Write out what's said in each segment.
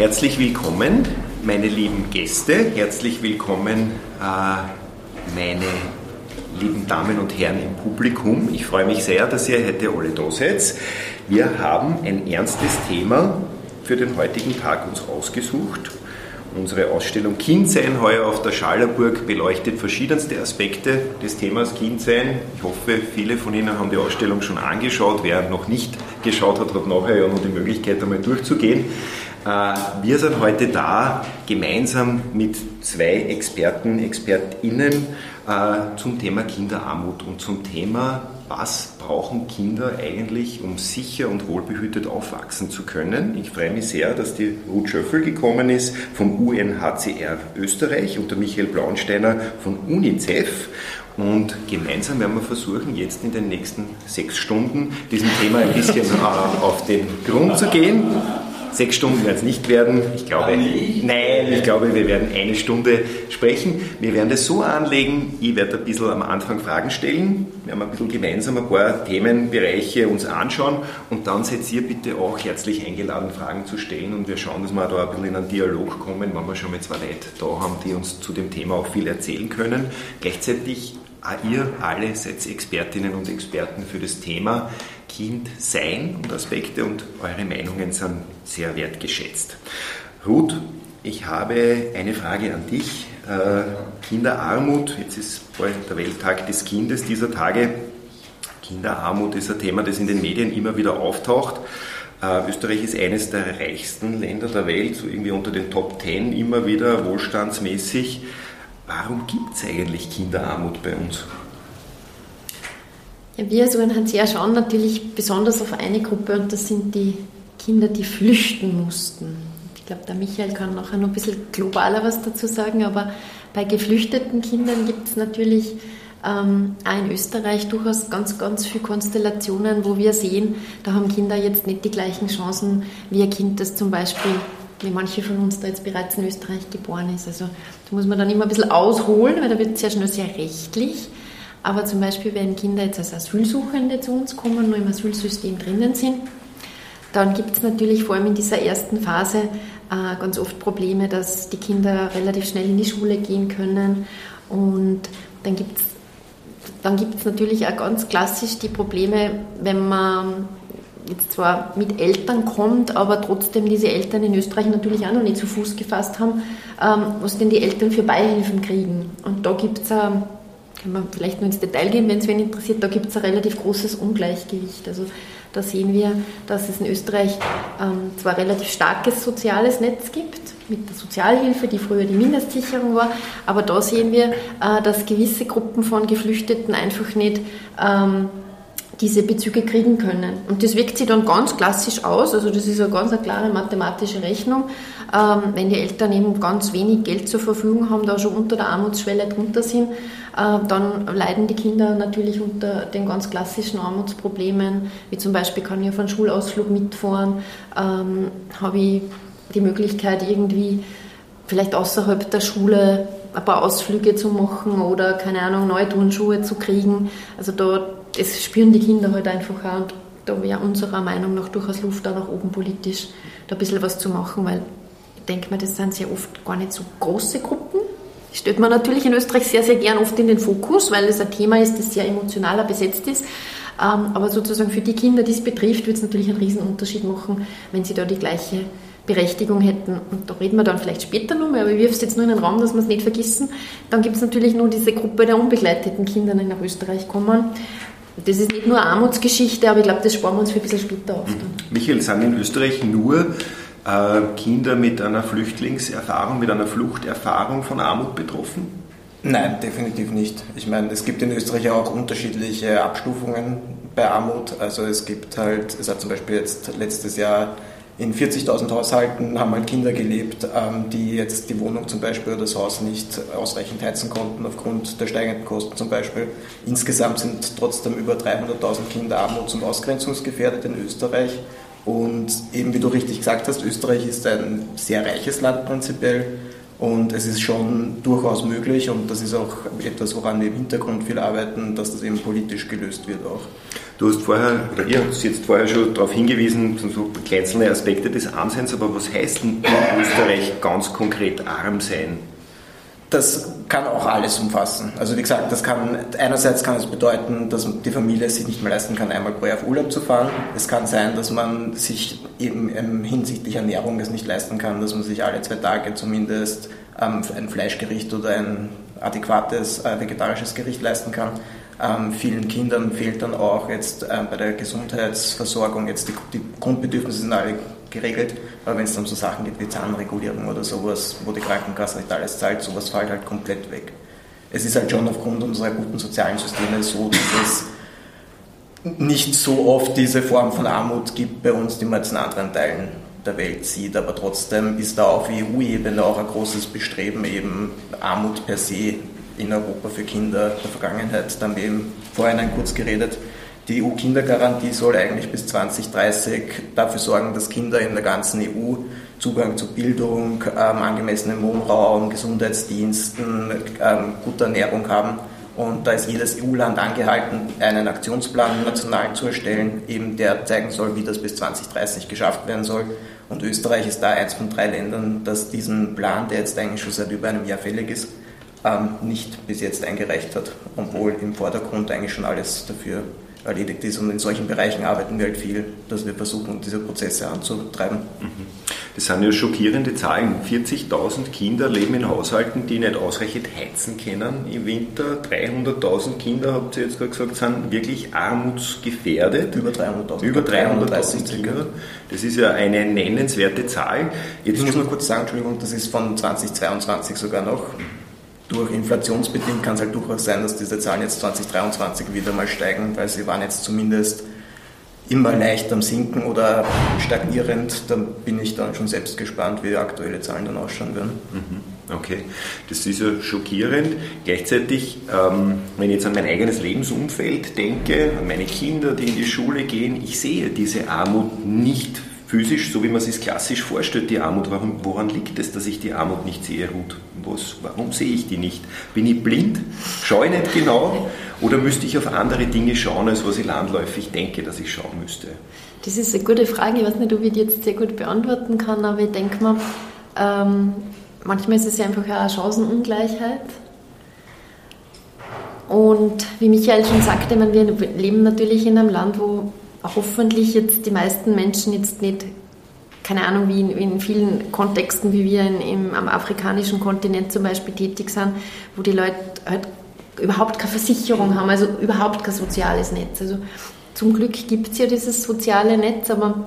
Herzlich willkommen, meine lieben Gäste. Herzlich willkommen, äh, meine lieben Damen und Herren im Publikum. Ich freue mich sehr, dass ihr heute alle da seid. Wir haben ein ernstes Thema für den heutigen Tag uns ausgesucht. Unsere Ausstellung Kindsein heuer auf der Schallerburg beleuchtet verschiedenste Aspekte des Themas Kindsein. Ich hoffe, viele von Ihnen haben die Ausstellung schon angeschaut. Wer noch nicht geschaut hat, hat nachher ja noch die Möglichkeit, einmal durchzugehen. Äh, wir sind heute da, gemeinsam mit zwei Experten, Expertinnen äh, zum Thema Kinderarmut und zum Thema, was brauchen Kinder eigentlich, um sicher und wohlbehütet aufwachsen zu können. Ich freue mich sehr, dass die Ruth Schöffel gekommen ist vom UNHCR Österreich und der Michael Blaunsteiner von UNICEF. Und gemeinsam werden wir versuchen, jetzt in den nächsten sechs Stunden diesem Thema ein bisschen äh, auf den Grund zu gehen. Sechs Stunden werden es nicht werden. Ich glaube, nein, ich glaube, wir werden eine Stunde sprechen. Wir werden das so anlegen, ich werde ein bisschen am Anfang Fragen stellen. Wir haben ein bisschen gemeinsam ein paar Themenbereiche uns anschauen und dann seid ihr bitte auch herzlich eingeladen, Fragen zu stellen und wir schauen, dass wir da ein bisschen in einen Dialog kommen, wenn wir schon mit zwei Leuten da haben, die uns zu dem Thema auch viel erzählen können. Gleichzeitig ihr alle seid Expertinnen und Experten für das Thema Kind sein und Aspekte und eure Meinungen sind sehr wertgeschätzt. Ruth, ich habe eine Frage an dich. Äh, Kinderarmut, jetzt ist bald der Welttag des Kindes dieser Tage. Kinderarmut ist ein Thema, das in den Medien immer wieder auftaucht. Äh, Österreich ist eines der reichsten Länder der Welt, so irgendwie unter den Top Ten immer wieder wohlstandsmäßig. Warum gibt es eigentlich Kinderarmut bei uns? Ja, wir als UNHCR schauen natürlich besonders auf eine Gruppe und das sind die Kinder, die flüchten mussten. Ich glaube, der Michael kann nachher noch ein bisschen globaler was dazu sagen, aber bei geflüchteten Kindern gibt es natürlich ähm, auch in Österreich durchaus ganz, ganz viele Konstellationen, wo wir sehen, da haben Kinder jetzt nicht die gleichen Chancen wie ein Kind, das zum Beispiel wie manche von uns da jetzt bereits in Österreich geboren ist. Also da muss man dann immer ein bisschen ausholen, weil da wird es sehr schnell sehr rechtlich. Aber zum Beispiel, wenn Kinder jetzt als Asylsuchende zu uns kommen, nur im Asylsystem drinnen sind, dann gibt es natürlich vor allem in dieser ersten Phase äh, ganz oft Probleme, dass die Kinder relativ schnell in die Schule gehen können. Und dann gibt es dann gibt's natürlich auch ganz klassisch die Probleme, wenn man jetzt zwar mit Eltern kommt, aber trotzdem diese Eltern in Österreich natürlich auch noch nicht zu Fuß gefasst haben, ähm, was denn die Eltern für Beihilfen kriegen. Und da gibt es kann man vielleicht nur ins Detail gehen, wenn es wen interessiert, da gibt es ein relativ großes Ungleichgewicht. Also da sehen wir, dass es in Österreich ähm, zwar relativ starkes soziales Netz gibt, mit der Sozialhilfe, die früher die Mindestsicherung war, aber da sehen wir, äh, dass gewisse Gruppen von Geflüchteten einfach nicht ähm, diese Bezüge kriegen können. Und das wirkt sich dann ganz klassisch aus, also das ist eine ganz eine klare mathematische Rechnung. Ähm, wenn die Eltern eben ganz wenig Geld zur Verfügung haben, da schon unter der Armutsschwelle drunter sind, äh, dann leiden die Kinder natürlich unter den ganz klassischen Armutsproblemen, wie zum Beispiel kann ich auf einen Schulausflug mitfahren, ähm, habe ich die Möglichkeit irgendwie vielleicht außerhalb der Schule ein paar Ausflüge zu machen oder keine Ahnung, neue Turnschuhe zu kriegen. Also da das spüren die Kinder halt einfach auch und da wäre unserer Meinung nach durchaus Luft da nach oben politisch da ein bisschen was zu machen, weil ich denke mir, das sind sehr oft gar nicht so große Gruppen. Das stellt man natürlich in Österreich sehr, sehr gern oft in den Fokus, weil es ein Thema ist, das sehr emotionaler besetzt ist. Ähm, aber sozusagen für die Kinder, die es betrifft, wird es natürlich einen riesen Unterschied machen, wenn sie da die gleiche Berechtigung hätten. Und da reden wir dann vielleicht später nochmal, aber ich wirf es jetzt nur in den Raum, dass wir es nicht vergessen. Dann gibt es natürlich nur diese Gruppe der unbegleiteten Kinder, die nach Österreich kommen. Das ist nicht nur eine Armutsgeschichte, aber ich glaube, das sparen wir uns für ein bisschen später auf. Dann. Michael, sind in Österreich nur äh, Kinder mit einer Flüchtlingserfahrung, mit einer Fluchterfahrung von Armut betroffen? Nein, definitiv nicht. Ich meine, es gibt in Österreich auch unterschiedliche Abstufungen bei Armut. Also es gibt halt, es hat zum Beispiel jetzt letztes Jahr in 40.000 Haushalten haben halt Kinder gelebt, ähm, die jetzt die Wohnung zum Beispiel oder das Haus nicht ausreichend heizen konnten aufgrund der steigenden Kosten zum Beispiel. Insgesamt sind trotzdem über 300.000 Kinder armuts- und ausgrenzungsgefährdet in Österreich. Und eben wie du richtig gesagt hast, Österreich ist ein sehr reiches Land prinzipiell. Und es ist schon durchaus möglich und das ist auch etwas, woran wir im Hintergrund viel arbeiten, dass das eben politisch gelöst wird auch. Du hast vorher, oder ihr habt jetzt vorher schon darauf hingewiesen, so einzelne Aspekte des Armseins, aber was heißt denn in Österreich ganz konkret arm sein? Das kann auch alles umfassen. Also wie gesagt, das kann einerseits kann es bedeuten, dass die Familie sich nicht mehr leisten kann, einmal pro Jahr auf Urlaub zu fahren. Es kann sein, dass man sich eben hinsichtlich Ernährung es nicht leisten kann, dass man sich alle zwei Tage zumindest ähm, ein Fleischgericht oder ein adäquates äh, vegetarisches Gericht leisten kann. Ähm, vielen Kindern fehlt dann auch jetzt äh, bei der Gesundheitsversorgung, jetzt die, die Grundbedürfnisse sind alle geregelt, aber wenn es dann um so Sachen geht wie Zahnregulierung oder sowas, wo die Krankenkasse nicht alles zahlt, sowas fällt halt komplett weg. Es ist halt schon aufgrund unserer guten sozialen Systeme so, dass es nicht so oft diese Form von Armut gibt bei uns, die man jetzt in anderen Teilen der Welt sieht, aber trotzdem ist da auf EU-Ebene auch ein großes Bestreben, eben Armut per se in Europa für Kinder der Vergangenheit. Da haben wir eben vorhin kurz geredet, die EU-Kindergarantie soll eigentlich bis 2030 dafür sorgen, dass Kinder in der ganzen EU Zugang zu Bildung, ähm, angemessenem Wohnraum, Gesundheitsdiensten, ähm, gute Ernährung haben. Und da ist jedes EU-Land angehalten, einen Aktionsplan national zu erstellen, eben der zeigen soll, wie das bis 2030 geschafft werden soll. Und Österreich ist da eins von drei Ländern, das diesen Plan, der jetzt eigentlich schon seit über einem Jahr fällig ist, ähm, nicht bis jetzt eingereicht hat, obwohl im Vordergrund eigentlich schon alles dafür erledigt ist. Und in solchen Bereichen arbeiten wir halt viel, dass wir versuchen, diese Prozesse anzutreiben. Mhm. Das sind ja schockierende Zahlen. 40.000 Kinder leben in Haushalten, die nicht ausreichend heizen können im Winter. 300.000 Kinder, habt ihr jetzt gerade gesagt, sind wirklich armutsgefährdet. Über 300.000. Über 300.000 Kinder. Das ist ja eine nennenswerte Zahl. Jetzt ich muss mal kurz sagen, Entschuldigung, das ist von 2022 sogar noch. Durch inflationsbedingt kann es halt durchaus sein, dass diese Zahlen jetzt 2023 wieder mal steigen, weil sie waren jetzt zumindest immer leicht am Sinken oder stagnierend. Da bin ich dann schon selbst gespannt, wie die aktuelle Zahlen dann ausschauen werden. Mhm. Okay, das ist ja schockierend. Gleichzeitig, ähm, wenn ich jetzt an mein eigenes Lebensumfeld denke, an meine Kinder, die in die Schule gehen, ich sehe diese Armut nicht physisch, so wie man es sich klassisch vorstellt, die Armut. Warum, woran liegt es, dass ich die Armut nicht sehe, Ruth? Was, warum sehe ich die nicht? Bin ich blind? Schaue ich nicht genau? Oder müsste ich auf andere Dinge schauen, als was ich landläufig denke, dass ich schauen müsste? Das ist eine gute Frage. Ich weiß nicht, ob ich die jetzt sehr gut beantworten kann, aber ich denke mal, ähm, manchmal ist es ja einfach eine Chancenungleichheit. Und wie Michael schon sagte, meine, wir leben natürlich in einem Land, wo hoffentlich jetzt die meisten Menschen jetzt nicht, keine Ahnung, wie in, in vielen Kontexten, wie wir in, im, am afrikanischen Kontinent zum Beispiel tätig sind, wo die Leute halt überhaupt keine Versicherung haben, also überhaupt kein soziales Netz. Also zum Glück gibt es ja dieses soziale Netz, aber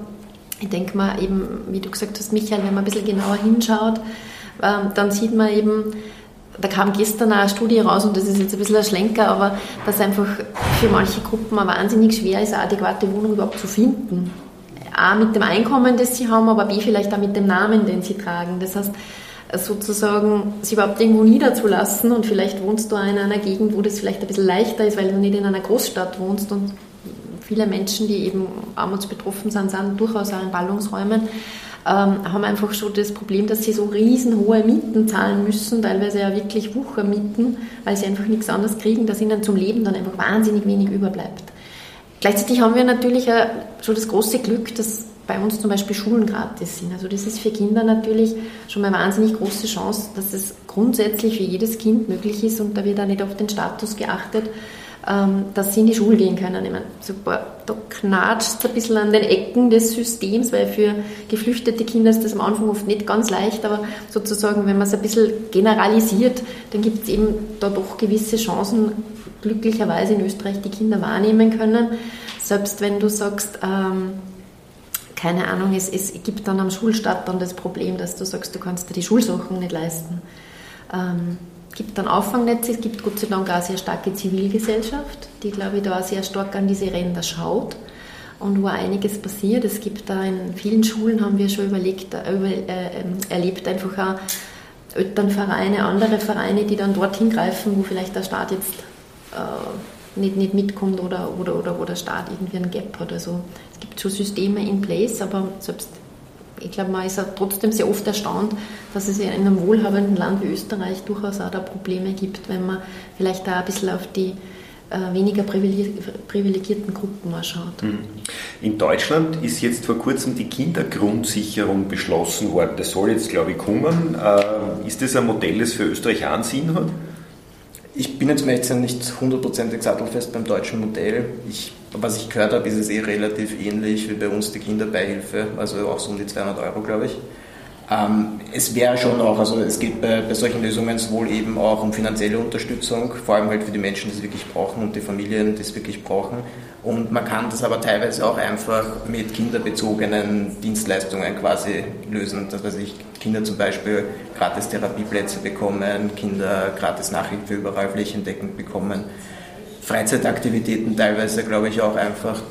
ich denke mal eben, wie du gesagt hast, Michael, wenn man ein bisschen genauer hinschaut, ähm, dann sieht man eben, da kam gestern eine Studie raus und das ist jetzt ein bisschen ein Schlenker, aber dass einfach für manche Gruppen auch wahnsinnig schwer ist, eine adäquate Wohnung überhaupt zu finden. A mit dem Einkommen, das sie haben, aber B vielleicht auch mit dem Namen, den sie tragen. Das heißt, sozusagen sich überhaupt irgendwo niederzulassen und vielleicht wohnst du in einer Gegend, wo das vielleicht ein bisschen leichter ist, weil du nicht in einer Großstadt wohnst und viele Menschen, die eben armutsbetroffen sind, sind durchaus auch in Ballungsräumen haben einfach schon das Problem, dass sie so riesenhohe Mieten zahlen müssen, teilweise ja wirklich Wuchermieten, weil sie einfach nichts anderes kriegen, dass ihnen zum Leben dann einfach wahnsinnig wenig überbleibt. Gleichzeitig haben wir natürlich auch schon das große Glück, dass bei uns zum Beispiel Schulen gratis sind. Also das ist für Kinder natürlich schon mal eine wahnsinnig große Chance, dass es grundsätzlich für jedes Kind möglich ist und da wird auch nicht auf den Status geachtet, ähm, dass sie in die Schule gehen können. Ich meine, super, da knatscht es ein bisschen an den Ecken des Systems, weil für geflüchtete Kinder ist das am Anfang oft nicht ganz leicht, aber sozusagen, wenn man es ein bisschen generalisiert, dann gibt es eben da doch gewisse Chancen, glücklicherweise in Österreich die Kinder wahrnehmen können. Selbst wenn du sagst, ähm, keine Ahnung, es, es, gibt dann am Schulstart dann das Problem, dass du sagst, du kannst dir die Schulsachen nicht leisten. Ähm, gibt dann Auffangnetze, es gibt Gott sei Dank auch sehr starke Zivilgesellschaft, die, glaube ich, da sehr stark an diese Ränder schaut und wo einiges passiert. Es gibt da in vielen Schulen, haben wir schon überlegt, äh, über, äh, ähm, erlebt, einfach auch Elternvereine, andere Vereine, die dann dorthin greifen, wo vielleicht der Staat jetzt äh, nicht, nicht mitkommt oder, oder, oder wo der Staat irgendwie ein Gap hat. Also es gibt schon Systeme in place, aber selbst ich glaube, man ist trotzdem sehr oft erstaunt, dass es in einem wohlhabenden Land wie Österreich durchaus auch da Probleme gibt, wenn man vielleicht da ein bisschen auf die äh, weniger privilegierten Gruppen mal schaut. Hm. In Deutschland ist jetzt vor kurzem die Kindergrundsicherung beschlossen worden. Das soll jetzt, glaube ich, kommen. Äh, ist das ein Modell, das für Österreich einen Sinn hat? Ich bin jetzt mir nicht hundertprozentig sattelfest beim deutschen Modell. Ich, was ich gehört habe, ist es eh relativ ähnlich wie bei uns die Kinderbeihilfe, also auch so um die 200 Euro, glaube ich. Ähm, es wäre schon auch, also es geht bei, bei, solchen Lösungen sowohl eben auch um finanzielle Unterstützung, vor allem halt für die Menschen, die es wirklich brauchen und die Familien, die es wirklich brauchen. Und man kann das aber teilweise auch einfach mit kinderbezogenen Dienstleistungen quasi lösen. Das weiß ich, Kinder zum Beispiel gratis Therapieplätze bekommen, Kinder gratis Nachhilfe überall flächendeckend bekommen. Freizeitaktivitäten teilweise, glaube ich, auch einfach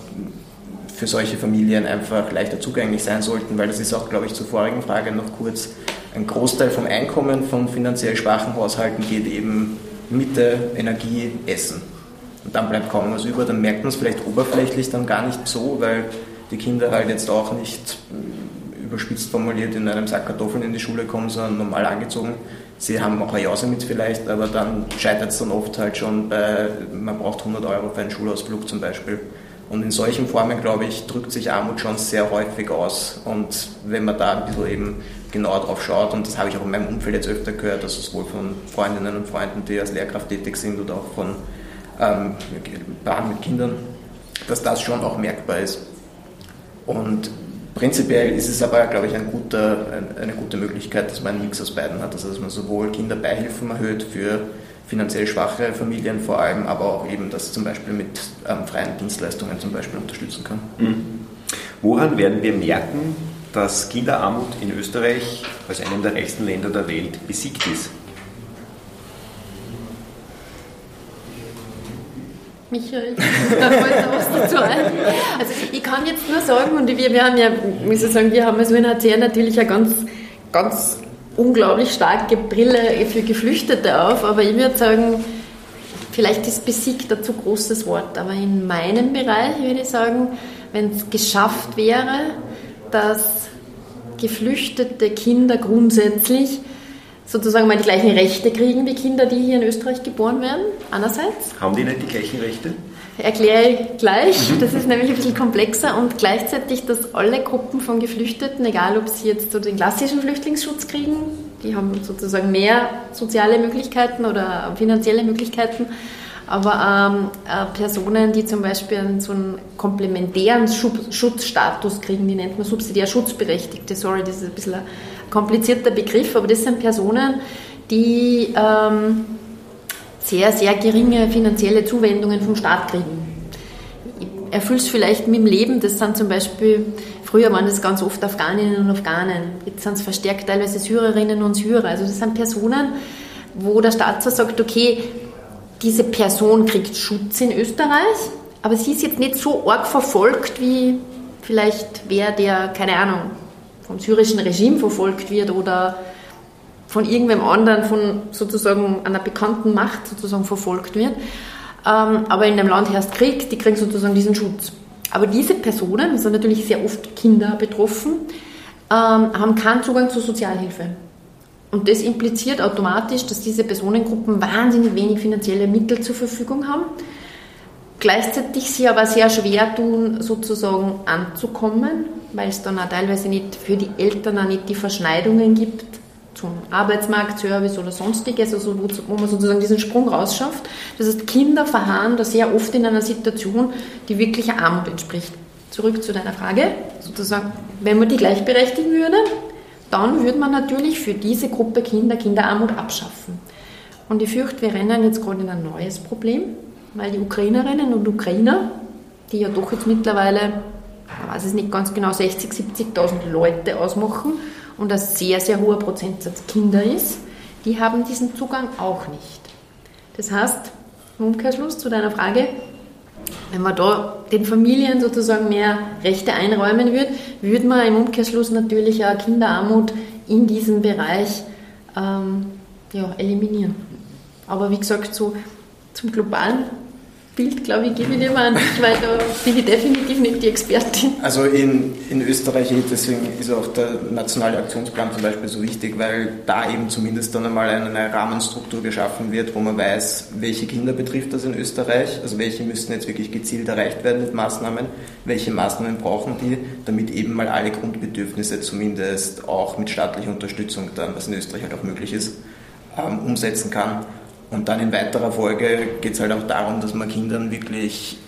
für solche Familien einfach leichter zugänglich sein sollten, weil das ist auch, glaube ich, zur vorigen Frage noch kurz, ein Großteil vom Einkommen von finanziell schwachen Haushalten geht eben Miete, Energie, Essen. Und dann bleibt kaum was über, dann merkt man es vielleicht oberflächlich dann gar nicht so, weil die Kinder halt jetzt auch nicht überspitzt formuliert in einem Sack Kartoffeln in die Schule kommen, sondern normal angezogen. Sie haben auch eine Jause mit vielleicht, aber dann scheitert es dann oft halt schon bei, man braucht 100 Euro für einen Schulausflug zum Beispiel. Und in solchen Formen, glaube ich, drückt sich Armut schon sehr häufig aus. Und wenn man da ein bisschen eben genauer drauf schaut, und das habe ich auch in meinem Umfeld jetzt öfter gehört, dass es sowohl von Freundinnen und Freunden, die als Lehrkraft tätig sind, oder auch von ähm, Paaren mit Kindern, dass das schon auch merkbar ist. Und prinzipiell ist es aber, glaube ich, ein guter, eine gute Möglichkeit, dass man einen Mix aus beiden hat. Also dass man sowohl Kinderbeihilfen erhöht für finanziell schwache Familien vor allem, aber auch eben das zum Beispiel mit ähm, freien Dienstleistungen zum Beispiel unterstützen kann. Mhm. Woran werden wir merken, dass Kinderarmut in Österreich als einem der reichsten Länder der Welt besiegt ist? Michael. Also ich kann jetzt nur sagen, und wir, wir haben ja, muss ich sagen, wir haben als UNHCR natürlich eine ganz, ganz unglaublich starke Brille für Geflüchtete auf, aber ich würde sagen, vielleicht ist besiegt ein zu großes Wort, aber in meinem Bereich würde ich sagen, wenn es geschafft wäre, dass geflüchtete Kinder grundsätzlich sozusagen mal die gleichen Rechte kriegen wie Kinder, die hier in Österreich geboren werden, einerseits. Haben die nicht die gleichen Rechte? Erkläre ich gleich. Mhm. Das ist nämlich ein bisschen komplexer und gleichzeitig, dass alle Gruppen von Geflüchteten, egal ob sie jetzt so den klassischen Flüchtlingsschutz kriegen, die haben sozusagen mehr soziale Möglichkeiten oder finanzielle Möglichkeiten, aber ähm, äh, Personen, die zum Beispiel einen, so einen komplementären Schutzstatus kriegen, die nennt man subsidiär Schutzberechtigte, sorry, das ist ein bisschen ein komplizierter Begriff, aber das sind Personen, die ähm, sehr, sehr geringe finanzielle Zuwendungen vom Staat kriegen. Erfüllst vielleicht mit dem Leben, das sind zum Beispiel, früher waren das ganz oft Afghaninnen und Afghanen, jetzt sind es verstärkt teilweise Syrerinnen und Syrer. Also das sind Personen, wo der Staat zwar sagt, okay, diese Person kriegt Schutz in Österreich, aber sie ist jetzt nicht so arg verfolgt, wie vielleicht wer, der, keine Ahnung, vom syrischen Regime verfolgt wird oder von irgendwem anderen, von sozusagen einer bekannten Macht sozusagen verfolgt wird. Ähm, aber in dem Land herrscht Krieg, die kriegen sozusagen diesen Schutz. Aber diese Personen, das sind natürlich sehr oft Kinder betroffen, ähm, haben keinen Zugang zur Sozialhilfe. Und das impliziert automatisch, dass diese Personengruppen wahnsinnig wenig finanzielle Mittel zur Verfügung haben, gleichzeitig sie aber sehr schwer tun, sozusagen anzukommen, weil es dann auch teilweise nicht für die Eltern auch nicht die Verschneidungen gibt zum Arbeitsmarktservice oder sonstiges, also wo, wo, man sozusagen diesen Sprung rausschafft. Das heißt, Kinder verharren da sehr oft in einer Situation, die wirklich Armut entspricht. Zurück zu deiner Frage, sozusagen, wenn man die gleichberechtigen würde, dann würde man natürlich für diese Gruppe Kinder Kinderarmut abschaffen. Und ich fürchte, wir rennen jetzt gerade in ein neues Problem, weil die Ukrainerinnen und Ukrainer, die ja doch jetzt mittlerweile, ich weiß es nicht ganz genau, 60.000, 70.000 Leute ausmachen, und ein sehr, sehr hoher Prozentsatz Kinder ist, die haben diesen Zugang auch nicht. Das heißt, im Umkehrschluss zu deiner Frage, wenn man da den Familien sozusagen mehr Rechte einräumen würde, würde man im Umkehrschluss natürlich auch Kinderarmut in diesem Bereich ähm, ja, eliminieren. Aber wie gesagt, so zum globalen Bild, glaube ich, gebe ich nicht mehr an dich, weil da bin ich definitiv nicht die Expertin. Also in, in Österreich, deswegen ist auch der nationale Aktionsplan zum Beispiel so wichtig, weil da eben zumindest dann einmal eine Rahmenstruktur geschaffen wird, wo man weiß, welche Kinder betrifft das in Österreich, also welche müssten jetzt wirklich gezielt erreicht werden mit Maßnahmen, welche Maßnahmen brauchen die, damit eben mal alle Grundbedürfnisse zumindest auch mit staatlicher Unterstützung dann, was in Österreich halt auch möglich ist, ähm, umsetzen kann. Und dann in weiterer Folge geht es halt auch darum, dass man Kindern wirklich,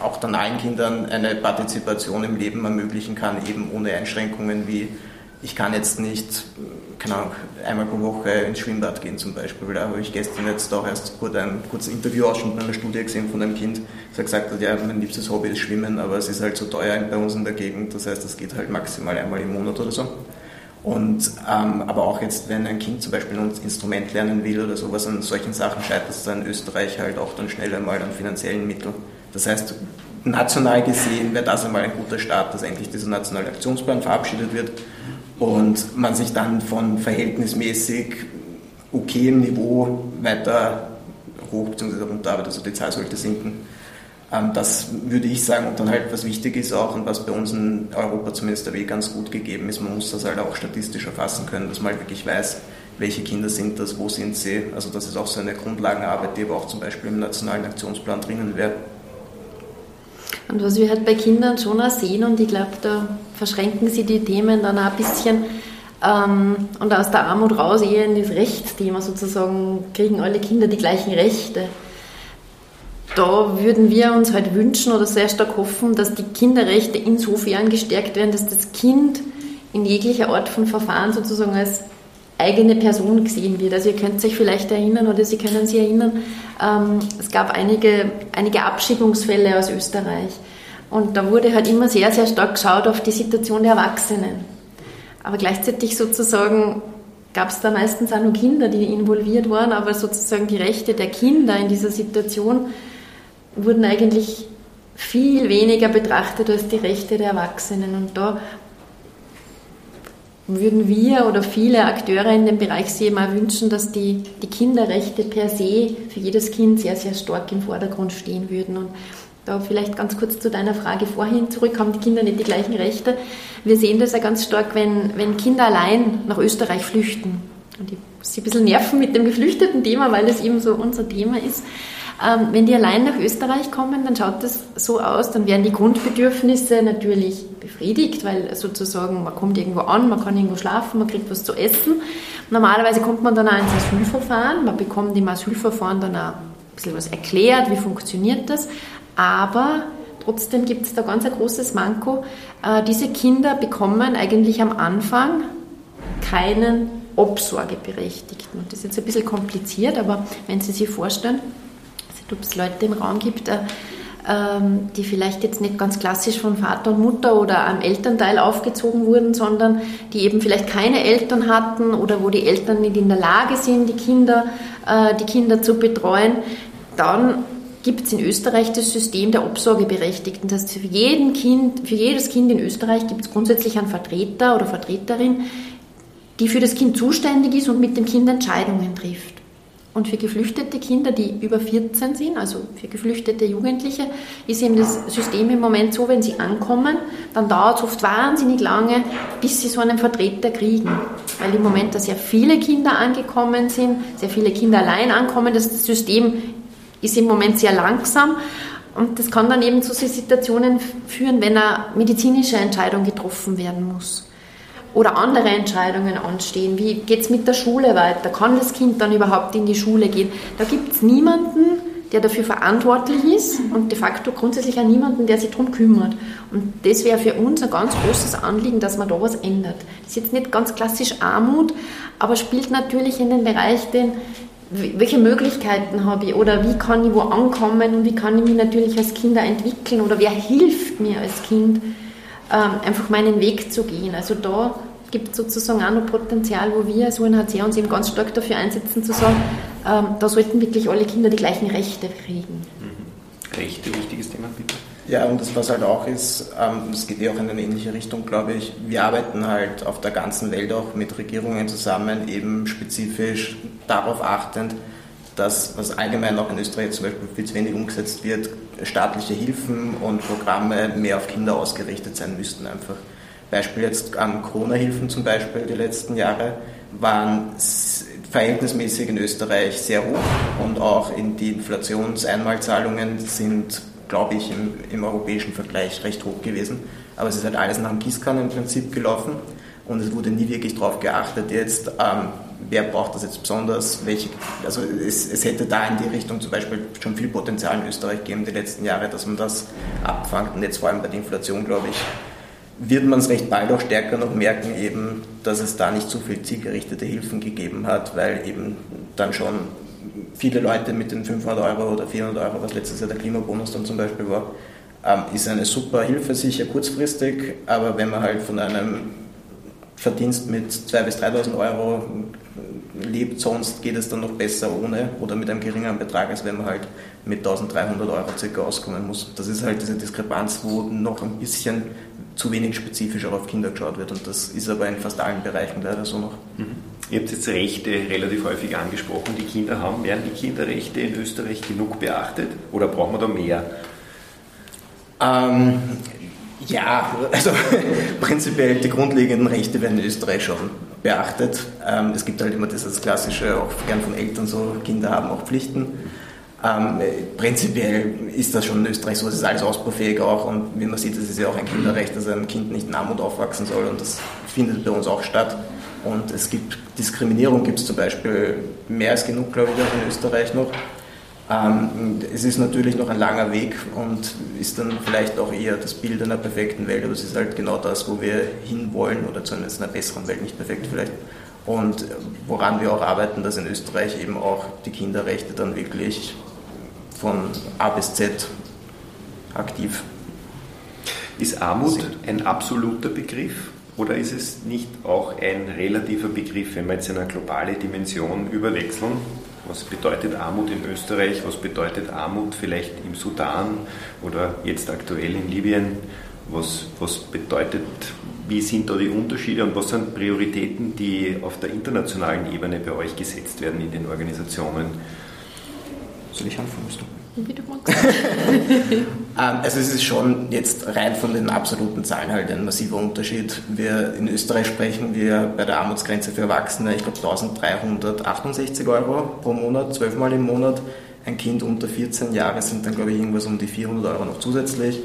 auch dann allen Kindern, eine Partizipation im Leben ermöglichen kann, eben ohne Einschränkungen wie, ich kann jetzt nicht, keine einmal pro Woche ins Schwimmbad gehen zum Beispiel. Da habe ich gestern jetzt auch erst kurz ein kurzes Interviewausschnitt in einer Studie gesehen von einem Kind, das gesagt hat, ja, mein liebstes Hobby ist Schwimmen, aber es ist halt so teuer bei uns in der Gegend, das heißt, es geht halt maximal einmal im Monat oder so. Und, ähm, aber auch jetzt, wenn ein Kind zum Beispiel ein Instrument lernen will oder sowas, an solchen Sachen scheitert es dann Österreich halt auch dann schnell einmal an finanziellen Mitteln. Das heißt, national gesehen wäre das einmal ein guter Start, dass endlich dieser nationale Aktionsplan verabschiedet wird und man sich dann von verhältnismäßig okayem Niveau weiter hoch bzw. runterarbeitet, also die Zahl sollte sinken. Ähm, das würde ich sagen. Und dann halt, was wichtig ist auch und was bei uns in Europa zumindest der Weg ganz gut gegeben ist, man muss das halt auch statistisch erfassen können, dass man halt wirklich weiß, welche Kinder sind das, wo sind sie. Also das ist auch so eine Grundlagenarbeit, die aber auch zum Beispiel im nationalen Aktionsplan drinnen wäre. Und was wir halt bei Kindern schon auch sehen, und ich glaube, da verschränken sie die Themen dann auch ein bisschen ähm, und aus der Armut raus eher in das Rechtsthema sozusagen, kriegen alle Kinder die gleichen Rechte da würden wir uns halt wünschen oder sehr stark hoffen, dass die Kinderrechte insofern gestärkt werden, dass das Kind in jeglicher Art von Verfahren sozusagen als eigene Person gesehen wird. Also ihr könnt euch vielleicht erinnern oder Sie können sich erinnern, ähm, es gab einige, einige Abschiebungsfälle aus Österreich. Und da wurde halt immer sehr, sehr stark geschaut auf die Situation der Erwachsenen. Aber gleichzeitig sozusagen gab es da meistens auch nur Kinder, die involviert waren, aber sozusagen die Rechte der Kinder in dieser Situation wurden eigentlich viel weniger betrachtet als die Rechte der Erwachsenen. Und da würden wir oder viele Akteure in dem Bereich sich mal wünschen, dass die, die Kinderrechte per se für jedes Kind sehr, sehr stark im Vordergrund stehen würden. Und da vielleicht ganz kurz zu deiner Frage vorhin zurück, haben die Kinder nicht die gleichen Rechte? Wir sehen das ja ganz stark, wenn, wenn Kinder allein nach Österreich flüchten. Und ich muss ein bisschen nerven mit dem geflüchteten Thema, weil das eben so unser Thema ist. Ähm, wenn die allein nach Österreich kommen, dann schaut das so aus, dann werden die Grundbedürfnisse natürlich befriedigt, weil sozusagen man kommt irgendwo an, man kann irgendwo schlafen, man kriegt was zu essen. Normalerweise kommt man dann auch ins Asylverfahren, man bekommt im Asylverfahren dann auch ein bisschen was erklärt, wie funktioniert das, aber trotzdem gibt es da ganz ein großes Manko. Äh, diese Kinder bekommen eigentlich am Anfang keinen Obsorgeberechtigten. Das ist jetzt ein bisschen kompliziert, aber wenn Sie sich vorstellen, ob es Leute im Raum gibt, äh, ähm, die vielleicht jetzt nicht ganz klassisch von Vater und Mutter oder einem Elternteil aufgezogen wurden, sondern die eben vielleicht keine Eltern hatten oder wo die Eltern nicht in der Lage sind, die Kinder, äh, die Kinder zu betreuen, dann gibt es in Österreich das System der Obsorgeberechtigten. Das heißt, für, jeden kind, für jedes Kind in Österreich gibt es grundsätzlich einen Vertreter oder Vertreterin, die für das Kind zuständig ist und mit dem Kind Entscheidungen trifft. Und für geflüchtete Kinder, die über 14 sind, also für geflüchtete Jugendliche, ist eben das System im Moment so, wenn sie ankommen, dann dauert es oft wahnsinnig lange, bis sie so einen Vertreter kriegen. Weil im Moment da sehr viele Kinder angekommen sind, sehr viele Kinder allein ankommen. Das System ist im Moment sehr langsam. Und das kann dann eben zu Situationen führen, wenn eine medizinische Entscheidung getroffen werden muss oder andere Entscheidungen anstehen. Wie geht es mit der Schule weiter? Kann das Kind dann überhaupt in die Schule gehen? Da gibt es niemanden, der dafür verantwortlich ist und de facto grundsätzlich auch niemanden, der sich darum kümmert. Und das wäre für uns ein ganz großes Anliegen, dass man da was ändert. Das ist jetzt nicht ganz klassisch Armut, aber spielt natürlich in den Bereich, den, welche Möglichkeiten habe ich oder wie kann ich wo ankommen und wie kann ich mich natürlich als Kind entwickeln oder wer hilft mir als Kind einfach meinen Weg zu gehen. Also da gibt es sozusagen auch noch Potenzial, wo wir als UNHCR uns eben ganz stark dafür einsetzen, zu sagen, ähm, da sollten wirklich alle Kinder die gleichen Rechte kriegen. Mhm. Rechte, wichtiges Thema, bitte. Ja, und das, was halt auch ist, ähm, das geht ja auch in eine ähnliche Richtung, glaube ich. Wir arbeiten halt auf der ganzen Welt auch mit Regierungen zusammen, eben spezifisch darauf achtend, dass, was allgemein auch in Österreich zum Beispiel viel zu wenig umgesetzt wird, staatliche Hilfen und Programme mehr auf Kinder ausgerichtet sein müssten einfach. Beispiel jetzt ähm, Corona-Hilfen zum Beispiel die letzten Jahre waren verhältnismäßig in Österreich sehr hoch und auch in die Inflationseinmalzahlungen sind, glaube ich, im, im europäischen Vergleich recht hoch gewesen. Aber es ist halt alles nach dem Gießkannenprinzip gelaufen und es wurde nie wirklich darauf geachtet, jetzt, ähm, wer braucht das jetzt besonders, welche, also es, es, hätte da in die Richtung zum Beispiel schon viel Potenzial in Österreich gegeben die letzten Jahre, dass man das abfangt. Und jetzt vor allem bei der Inflation, glaube ich, wird man es recht bald auch stärker noch merken, eben, dass es da nicht so viel zielgerichtete Hilfen gegeben hat, weil eben dann schon viele Leute mit den 500 Euro oder 400 Euro, was letztes Jahr der Klimabonus dann zum Beispiel war, ähm, ist eine super Hilfe, sicher kurzfristig, aber wenn man halt von einem Verdienst mit 2.000 bis 3.000 Euro lebt, sonst geht es dann noch besser ohne oder mit einem geringeren Betrag, als wenn man halt mit 1.300 Euro circa auskommen muss. Das ist halt diese Diskrepanz, wo noch ein bisschen zu wenig spezifisch auch auf Kinder geschaut wird. Und das ist aber in fast allen Bereichen leider so noch. Mhm. Ihr habt jetzt Rechte relativ häufig angesprochen, die Kinder haben. Werden die Kinderrechte in Österreich genug beachtet oder brauchen wir da mehr? Ähm, ja, also prinzipiell die grundlegenden Rechte werden in Österreich schon beachtet. Ähm, es gibt halt immer dieses klassische, auch gern von Eltern so, Kinder haben auch Pflichten. Ähm, prinzipiell ist das schon in Österreich so, es ist alles ausbaufähig auch und wie man sieht, es ist ja auch ein Kinderrecht, dass ein Kind nicht in Armut aufwachsen soll und das findet bei uns auch statt. Und es gibt Diskriminierung, gibt es zum Beispiel mehr als genug, glaube ich, auch in Österreich noch. Ähm, es ist natürlich noch ein langer Weg und ist dann vielleicht auch eher das Bild einer perfekten Welt, aber es ist halt genau das, wo wir hinwollen oder zumindest einer besseren Welt, nicht perfekt vielleicht. Und woran wir auch arbeiten, dass in Österreich eben auch die Kinderrechte dann wirklich von A bis Z aktiv. Ist Armut ein absoluter Begriff oder ist es nicht auch ein relativer Begriff, wenn wir jetzt eine globale Dimension überwechseln? Was bedeutet Armut in Österreich? Was bedeutet Armut vielleicht im Sudan oder jetzt aktuell in Libyen? Was, was bedeutet, wie sind da die Unterschiede und was sind Prioritäten, die auf der internationalen Ebene bei euch gesetzt werden in den Organisationen? Soll ich anfangen? Wie du ähm, also es ist schon jetzt rein von den absoluten Zahlen halt ein massiver Unterschied. Wir in Österreich sprechen wir bei der Armutsgrenze für Erwachsene, ich glaube 1368 Euro pro Monat, zwölfmal im Monat. Ein Kind unter 14 Jahre sind dann glaube ich irgendwas um die 400 Euro noch zusätzlich.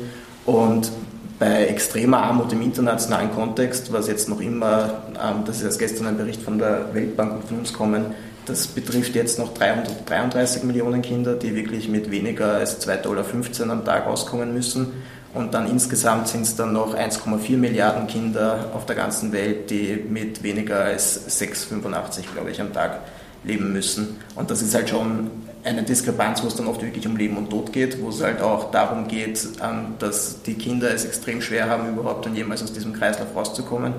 Und bei extremer Armut im internationalen Kontext, was jetzt noch immer, ähm, das ist erst gestern ein Bericht von der Weltbank und von uns kommen, das betrifft jetzt noch 333 Millionen Kinder, die wirklich mit weniger als 2,15 Dollar am Tag auskommen müssen. Und dann insgesamt sind es dann noch 1,4 Milliarden Kinder auf der ganzen Welt, die mit weniger als 6,85, glaube ich, am Tag leben müssen. Und das ist halt schon eine Diskrepanz, wo es dann oft wirklich um Leben und Tod geht, wo es halt auch darum geht, ähm, dass die Kinder es extrem schwer haben, überhaupt dann jemals aus diesem Kreislauf rauszukommen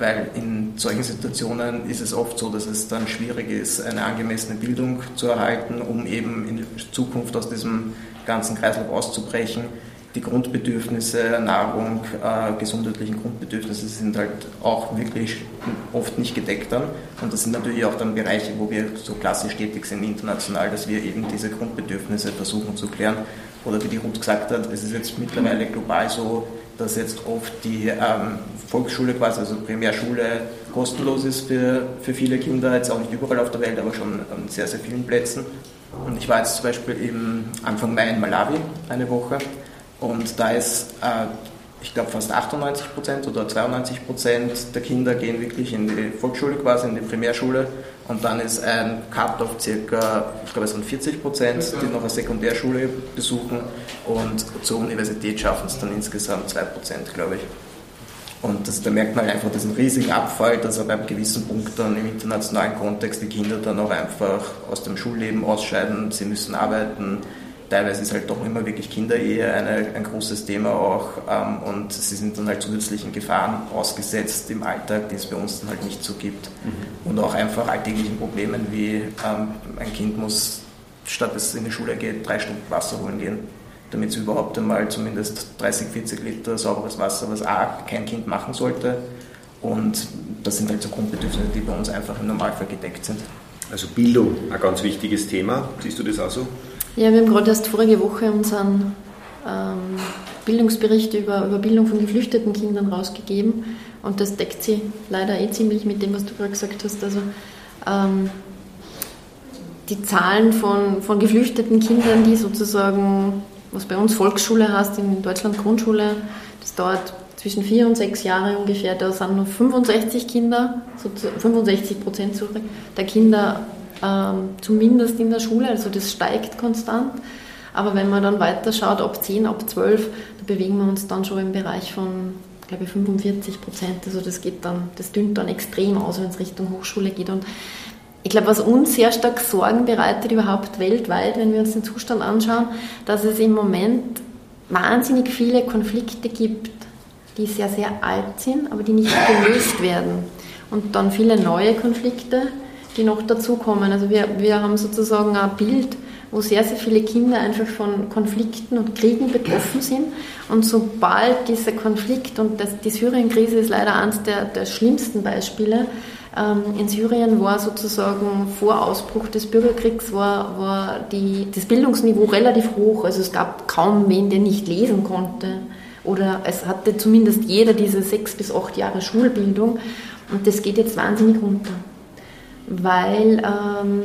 weil in solchen Situationen ist es oft so, dass es dann schwierig ist, eine angemessene Bildung zu erhalten, um eben in Zukunft aus diesem ganzen Kreislauf auszubrechen. Die Grundbedürfnisse, Nahrung, äh, gesundheitlichen Grundbedürfnisse sind halt auch wirklich oft nicht gedeckt dann. Und das sind natürlich auch dann Bereiche, wo wir so klassisch tätig sind international, dass wir eben diese Grundbedürfnisse versuchen zu klären. Oder wie die Ruth gesagt hat, es ist jetzt mittlerweile global so, dass jetzt oft die ähm, Volksschule quasi, also Primärschule, kostenlos ist für, für viele Kinder, jetzt auch nicht überall auf der Welt, aber schon an sehr, sehr vielen Plätzen. Und ich war jetzt zum Beispiel im Anfang Mai in Malawi eine Woche und da ist, äh, ich glaube, fast 98 Prozent oder 92 Prozent der Kinder gehen wirklich in die Volksschule quasi, in die Primärschule und dann ist ein Cut auf circa, ich glaube, es sind 40 Prozent, die noch eine Sekundärschule besuchen und zur Universität schaffen es dann insgesamt 2 Prozent, glaube ich. Und das, da merkt man halt einfach diesen riesigen Abfall, dass aber einem gewissen Punkt dann im internationalen Kontext die Kinder dann auch einfach aus dem Schulleben ausscheiden, sie müssen arbeiten. Teilweise ist halt doch immer wirklich Kinderehe eine, ein großes Thema auch ähm, und sie sind dann halt zusätzlichen Gefahren ausgesetzt im Alltag, die es bei uns dann halt nicht so gibt. Mhm. Und auch einfach alltäglichen Problemen wie ähm, ein Kind muss, statt es in die Schule geht, drei Stunden Wasser holen gehen damit sie überhaupt einmal zumindest 30, 40 Liter sauberes Wasser, was A, kein Kind machen sollte. Und das sind halt so Grundbedürfnisse, die bei uns einfach im Normalfall gedeckt sind. Also Bildung, ein ganz wichtiges Thema. Siehst du das auch so? Ja, wir haben gerade erst vorige Woche unseren ähm, Bildungsbericht über, über Bildung von geflüchteten Kindern rausgegeben und das deckt sich leider eh ziemlich mit dem, was du gerade gesagt hast. Also ähm, die Zahlen von, von geflüchteten Kindern, die sozusagen, was bei uns Volksschule heißt, in Deutschland Grundschule, das dauert zwischen vier und sechs Jahre ungefähr, da sind nur 65 Kinder, so 65 Prozent der Kinder zumindest in der Schule, also das steigt konstant. Aber wenn man dann weiter schaut, ab 10, ab 12, da bewegen wir uns dann schon im Bereich von, glaube ich, 45 Prozent. Also das geht dann, das dünnt dann extrem aus, wenn es Richtung Hochschule geht. Und ich glaube, was uns sehr stark Sorgen bereitet, überhaupt weltweit, wenn wir uns den Zustand anschauen, dass es im Moment wahnsinnig viele Konflikte gibt, die sehr, sehr alt sind, aber die nicht gelöst werden. Und dann viele neue Konflikte, die noch dazukommen. Also wir, wir haben sozusagen ein Bild, wo sehr, sehr viele Kinder einfach von Konflikten und Kriegen betroffen sind. Und sobald dieser Konflikt, und das, die Syrien-Krise ist leider eines der, der schlimmsten Beispiele, ähm, in Syrien war sozusagen vor Ausbruch des Bürgerkriegs war, war die, das Bildungsniveau relativ hoch. Also es gab kaum wen, der nicht lesen konnte. Oder es hatte zumindest jeder diese sechs bis acht Jahre Schulbildung. Und das geht jetzt wahnsinnig runter weil ähm,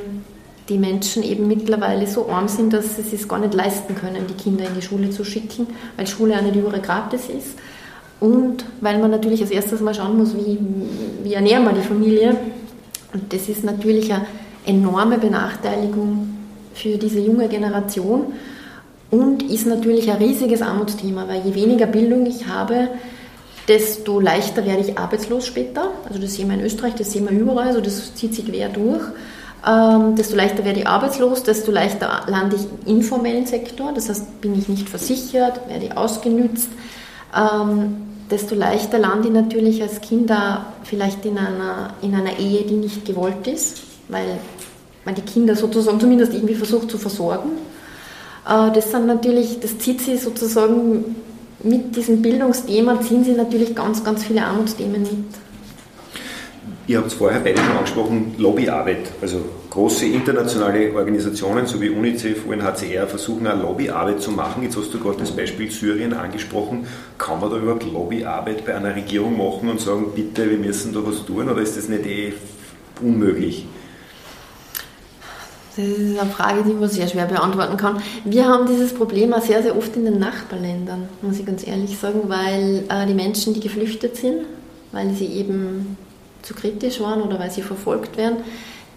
die Menschen eben mittlerweile so arm sind, dass sie es gar nicht leisten können, die Kinder in die Schule zu schicken, weil Schule auch nicht überall gratis ist. Und weil man natürlich als erstes mal schauen muss, wie, wie ernähren wir die Familie. Und das ist natürlich eine enorme Benachteiligung für diese junge Generation und ist natürlich ein riesiges Armutsthema, weil je weniger Bildung ich habe, desto leichter werde ich arbeitslos später. Also das sehen wir in Österreich, das sehen wir überall, also das zieht sich quer durch. Ähm, desto leichter werde ich arbeitslos, desto leichter lande ich im informellen Sektor, das heißt, bin ich nicht versichert, werde ich ausgenützt. Ähm, desto leichter lande ich natürlich als Kind vielleicht in einer, in einer Ehe, die nicht gewollt ist, weil man die Kinder sozusagen zumindest irgendwie versucht zu versorgen. Äh, das sind natürlich, das zieht sie sozusagen mit diesem Bildungsthema ziehen sie natürlich ganz, ganz viele Armutsthemen mit. Ihr habt es vorher beide schon angesprochen, Lobbyarbeit. Also große internationale Organisationen sowie UNICEF, UNHCR versuchen eine Lobbyarbeit zu machen. Jetzt hast du gerade das Beispiel Syrien angesprochen. Kann man da überhaupt Lobbyarbeit bei einer Regierung machen und sagen, bitte, wir müssen da was tun oder ist das nicht eh unmöglich? Das ist eine Frage, die man sehr schwer beantworten kann. Wir haben dieses Problem auch sehr, sehr oft in den Nachbarländern, muss ich ganz ehrlich sagen, weil äh, die Menschen, die geflüchtet sind, weil sie eben zu kritisch waren oder weil sie verfolgt werden,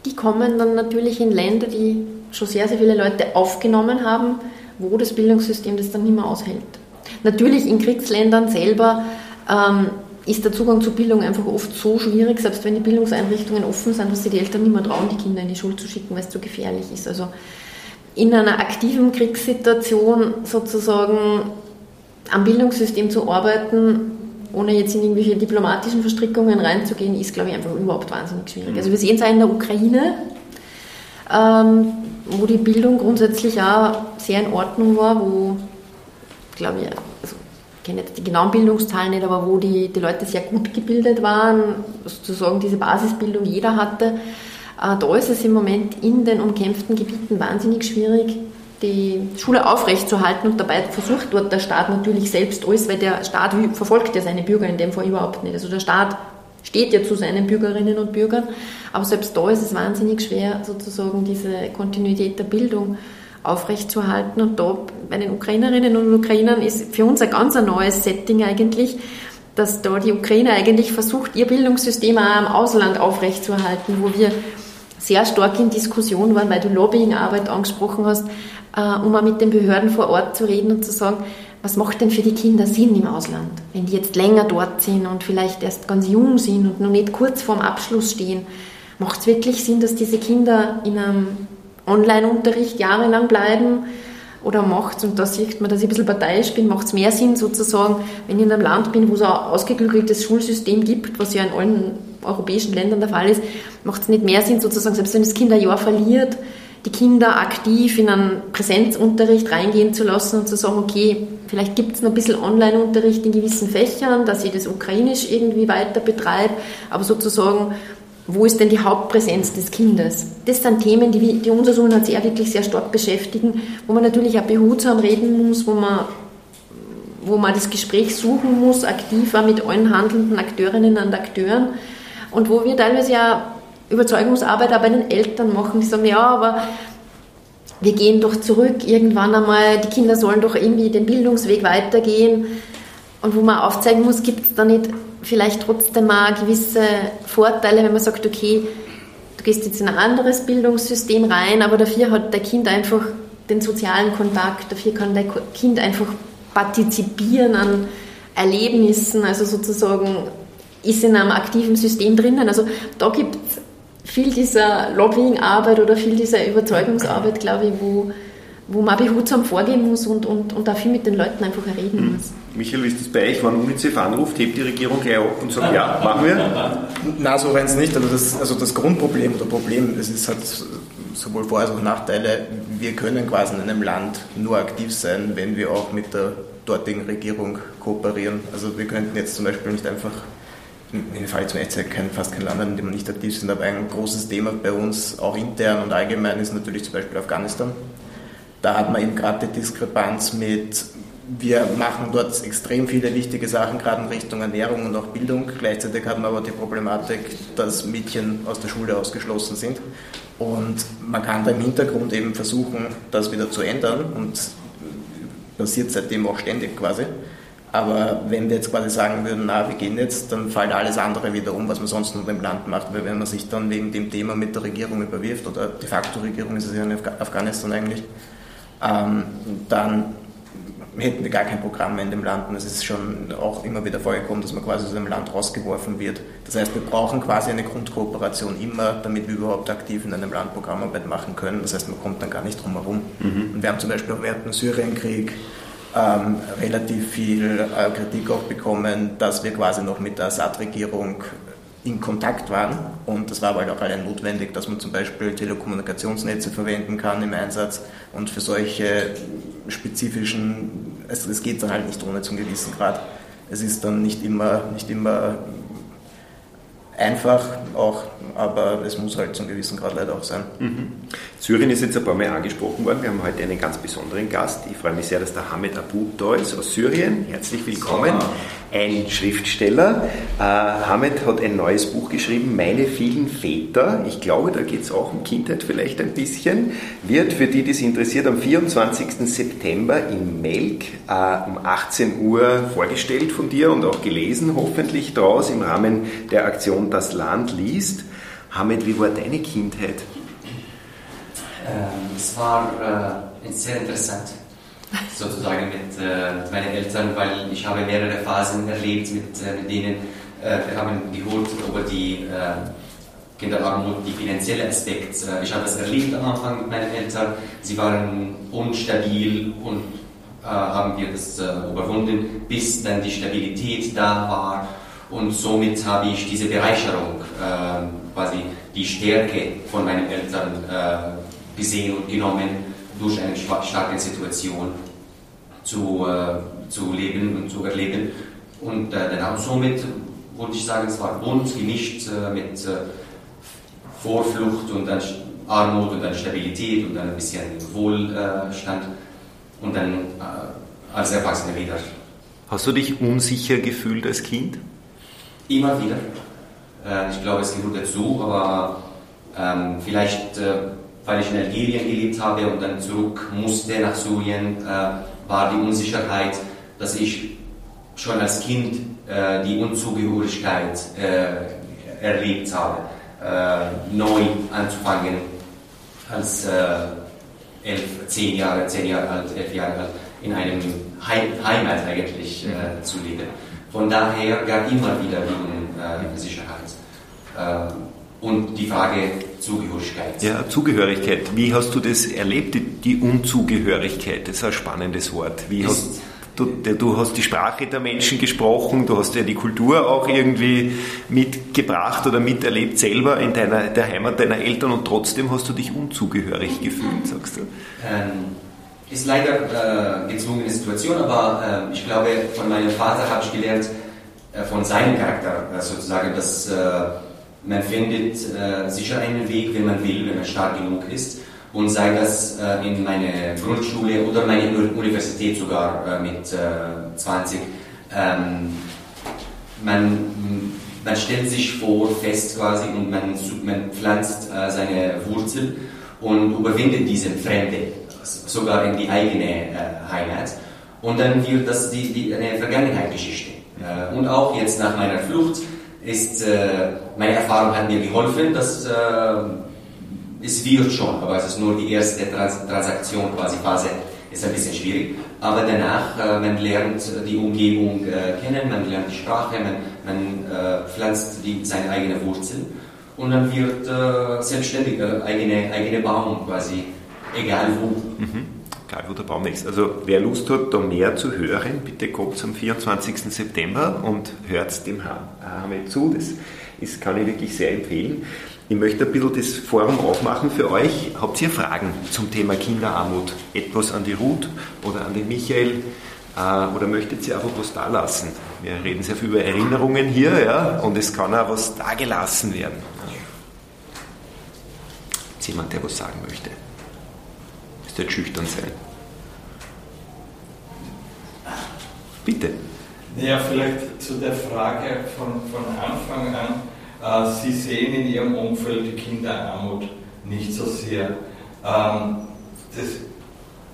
die kommen dann natürlich in Länder, die schon sehr, sehr viele Leute aufgenommen haben, wo das Bildungssystem das dann nicht mehr aushält. Natürlich in Kriegsländern selber ähm, ist der Zugang zur Bildung einfach oft so schwierig, selbst wenn die Bildungseinrichtungen offen sind, dass sich die Eltern nicht mehr trauen, die Kinder in die Schule zu schicken, weil es zu gefährlich ist. Also in einer aktiven Kriegssituation sozusagen am Bildungssystem zu arbeiten, ohne jetzt in irgendwelche diplomatischen Verstrickungen reinzugehen, ist, glaube ich, einfach überhaupt wahnsinnig schwierig. Also wir sehen es auch in der Ukraine, ähm, wo die Bildung grundsätzlich auch sehr in Ordnung war, wo, glaube ich, kenne jetzt die genauen Bildungszahlen nicht, aber wo die, die Leute sehr gut gebildet waren, sozusagen diese Basisbildung jeder hatte. Äh, da ist es im Moment in den umkämpften Gebieten wahnsinnig schwierig, die Schule aufrechtzuerhalten und dabei versucht dort der Staat natürlich selbst alles, weil der Staat verfolgt ja seine Bürger in dem Fall überhaupt nicht. Also der Staat steht ja zu seinen Bürgerinnen und Bürgern, aber selbst da ist es wahnsinnig schwer, sozusagen diese Kontinuität der Bildung aufrechtzuerhalten. Und da bei den Ukrainerinnen und Ukrainern ist für uns ein ganz ein neues Setting eigentlich, dass da die Ukraine eigentlich versucht, ihr Bildungssystem auch im Ausland aufrechtzuerhalten, wo wir sehr stark in Diskussion waren, weil du Lobbyingarbeit angesprochen hast, äh, um auch mit den Behörden vor Ort zu reden und zu sagen, was macht denn für die Kinder Sinn im Ausland, wenn die jetzt länger dort sind und vielleicht erst ganz jung sind und noch nicht kurz vorm Abschluss stehen? Macht es wirklich Sinn, dass diese Kinder in einem Online-Unterricht jahrelang bleiben? Oder macht und da sieht man, dass ich ein bisschen parteiisch bin, macht es mehr Sinn sozusagen, wenn ich in einem Land bin, wo es ein ausgeklügeltes Schulsystem gibt, was ja in allen europäischen Ländern der Fall ist, macht es nicht mehr Sinn sozusagen, selbst wenn das Kind ein Jahr verliert, die Kinder aktiv in einen Präsenzunterricht reingehen zu lassen und zu sagen, okay, vielleicht gibt es noch ein bisschen Online-Unterricht in gewissen Fächern, dass ich das ukrainisch irgendwie weiter betreibe, aber sozusagen wo ist denn die Hauptpräsenz des Kindes? Das sind Themen, die, die unser Sohn hat auch wirklich sehr stark beschäftigen, wo man natürlich auch behutsam reden muss, wo man, wo man das Gespräch suchen muss, aktiver mit allen handelnden Akteurinnen und Akteuren und wo wir teilweise ja Überzeugungsarbeit auch bei den Eltern machen, die sagen, ja, aber wir gehen doch zurück irgendwann einmal, die Kinder sollen doch irgendwie den Bildungsweg weitergehen und wo man aufzeigen muss, gibt es da nicht vielleicht trotzdem mal gewisse Vorteile, wenn man sagt, okay, du gehst jetzt in ein anderes Bildungssystem rein, aber dafür hat dein Kind einfach den sozialen Kontakt, dafür kann dein Kind einfach partizipieren an Erlebnissen, also sozusagen ist in einem aktiven System drinnen. Also da gibt es viel dieser Lobbying-Arbeit oder viel dieser Überzeugungsarbeit, glaube ich, wo, wo man behutsam vorgehen muss und, und, und auch viel mit den Leuten einfach reden mhm. muss. Michael, wie ist das bei euch? Wenn UNICEF anruft, hebt die Regierung gleich ab und sagt, ja, machen wir? Nein, so rein es nicht. Also das, also das Grundproblem oder Problem, es ist halt sowohl Vor- als auch Nachteile. Wir können quasi in einem Land nur aktiv sein, wenn wir auch mit der dortigen Regierung kooperieren. Also wir könnten jetzt zum Beispiel nicht einfach in Fall zum Echtzeit kein, fast kein Land, in dem wir nicht aktiv sind, aber ein großes Thema bei uns, auch intern und allgemein, ist natürlich zum Beispiel Afghanistan. Da hat man eben gerade die Diskrepanz mit, wir machen dort extrem viele wichtige Sachen, gerade in Richtung Ernährung und auch Bildung. Gleichzeitig hat man aber die Problematik, dass Mädchen aus der Schule ausgeschlossen sind. Und man kann da im Hintergrund eben versuchen, das wieder zu ändern und passiert seitdem auch ständig quasi. Aber wenn wir jetzt quasi sagen würden, na, wir gehen jetzt, dann fällt alles andere wieder um, was man sonst nur im Land macht. Weil wenn man sich dann wegen dem Thema mit der Regierung überwirft, oder de facto Regierung ist es ja in Afghanistan eigentlich, ähm, dann hätten wir gar kein Programm mehr in dem Land. Und es ist schon auch immer wieder vorgekommen, dass man quasi aus dem Land rausgeworfen wird. Das heißt, wir brauchen quasi eine Grundkooperation immer, damit wir überhaupt aktiv in einem Land Programmarbeit machen können. Das heißt, man kommt dann gar nicht drum herum. Mhm. Und wir haben zum Beispiel auch während dem Syrienkrieg ähm, relativ viel äh, Kritik auch bekommen, dass wir quasi noch mit der Assad-Regierung in Kontakt waren. Und das war aber halt auch allein notwendig, dass man zum Beispiel Telekommunikationsnetze verwenden kann im Einsatz und für solche spezifischen, also es geht dann halt nicht ohne zum gewissen Grad. Es ist dann nicht immer, nicht immer einfach auch, aber es muss halt zum gewissen Grad leider auch sein. Mhm. Syrien ist jetzt ein paar Mal angesprochen worden. Wir haben heute einen ganz besonderen Gast. Ich freue mich sehr, dass der Hamed Abu da ist aus Syrien. Herzlich willkommen. Ein Schriftsteller. Äh, Hamed hat ein neues Buch geschrieben, Meine vielen Väter. Ich glaube, da geht es auch um Kindheit vielleicht ein bisschen. Wird für die, die es interessiert, am 24. September in Melk äh, um 18 Uhr vorgestellt von dir und auch gelesen, hoffentlich draus im Rahmen der Aktion Das Land liest. Hamed, wie war deine Kindheit? Ähm, es war äh, sehr interessant, sozusagen mit äh, meinen Eltern, weil ich habe mehrere Phasen erlebt mit, äh, mit denen. Äh, wir haben gehört über die äh, Kinderarmut, die finanzielle Aspekt. Äh, ich habe es erlebt am Anfang mit meinen Eltern. Sie waren unstabil und haben wir das überwunden, bis dann die Stabilität da war. Und somit habe ich diese Bereicherung, quasi die Stärke von meinen Eltern gesehen und genommen, durch eine starke Situation zu, äh, zu leben und zu erleben. Und äh, dann somit würde ich sagen, es war bunt gemischt äh, mit äh, Vorflucht und dann Armut und dann Stabilität und dann ein bisschen Wohlstand und dann äh, als Erwachsener wieder. Hast du dich unsicher gefühlt als Kind? Immer wieder. Äh, ich glaube, es gehört dazu, aber ähm, vielleicht weil ich in Algerien gelebt habe und dann zurück musste nach Syrien, äh, war die Unsicherheit, dass ich schon als Kind äh, die Unzugehörigkeit äh, erlebt habe, äh, neu anzufangen als äh, elf, zehn Jahre, zehn Jahre alt, elf Jahre alt, in einem Heim, Heimat eigentlich äh, zu leben. Von daher gab immer wieder die Sicherheit. und die Frage, Zugehörigkeit. Ja, Zugehörigkeit. Wie hast du das erlebt, die Unzugehörigkeit? Das ist ein spannendes Wort. Wie hast, du, du hast die Sprache der Menschen gesprochen, du hast ja die Kultur auch irgendwie mitgebracht oder miterlebt selber in deiner, der Heimat deiner Eltern und trotzdem hast du dich unzugehörig gefühlt, sagst du? Ähm, ist leider äh, gezwungene Situation, aber äh, ich glaube, von meinem Vater habe ich gelernt, äh, von seinem Charakter äh, sozusagen, dass äh, man findet äh, sicher einen Weg, wenn man will, wenn man stark genug ist. Und sei das äh, in meine Grundschule oder meine Universität sogar äh, mit 20. Ähm, man, man stellt sich vor fest quasi und man, man pflanzt seine Wurzel und überwindet diese Fremde, sogar in die eigene Heimat. Und dann wird das die, die, eine Vergangenheitsgeschichte. und auch jetzt nach meiner Flucht ist, äh, meine Erfahrung hat mir geholfen, dass äh, es wird schon, aber es ist nur die erste Trans Transaktion, quasi Phase, ist ein bisschen schwierig. Aber danach, äh, man lernt die Umgebung äh, kennen, man lernt die Sprache, man, man äh, pflanzt die, seine eigene Wurzel und dann wird äh, selbstständig eigene, eigene Baum quasi, egal wo. Mhm wo der Baum ist. Also wer Lust hat, da mehr zu hören, bitte kommt am 24. September und hört dem Hamid zu. Das ist, kann ich wirklich sehr empfehlen. Ich möchte ein bisschen das Forum aufmachen für euch. Habt ihr Fragen zum Thema Kinderarmut? Etwas an die Ruth oder an den Michael? Äh, oder möchtet ihr einfach was da lassen? Wir reden sehr viel über Erinnerungen hier, ja, und es kann auch was da gelassen werden. Ist jemand, der was sagen möchte? Ist nicht schüchtern sein. Bitte. Naja, vielleicht zu der Frage von, von Anfang an. Äh, Sie sehen in Ihrem Umfeld die Kinderarmut nicht so sehr. Ähm, das,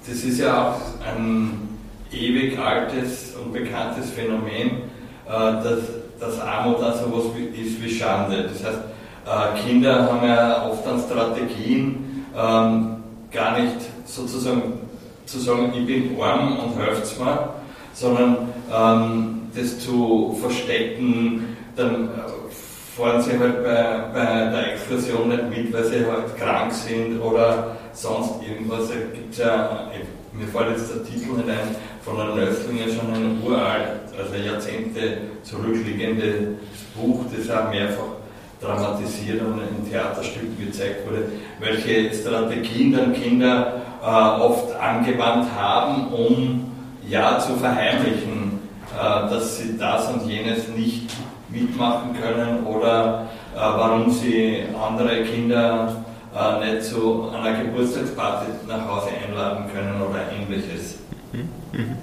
das ist ja auch ein ewig altes und bekanntes Phänomen, äh, dass, dass Armut also was ist wie Schande. Das heißt, äh, Kinder haben ja oft dann Strategien, ähm, gar nicht sozusagen zu sagen, ich bin arm und helft mir, sondern ähm, das zu verstecken, dann äh, fahren sie halt bei, bei der Exkursion nicht mit, weil sie halt krank sind oder sonst irgendwas. Da gibt ja, mir fällt jetzt der Titel nicht ein, von einem Nöstlinger schon ein uralt, also Jahrzehnte zurückliegendes Buch, das auch mehrfach dramatisiert und in Theaterstücken gezeigt wurde, welche Strategien dann Kinder äh, oft angewandt haben, um ja zu verheimlichen, äh, dass sie das und jenes nicht mitmachen können oder äh, warum sie andere Kinder äh, nicht zu einer Geburtstagsparty nach Hause einladen können oder ähnliches. Mhm. Mhm.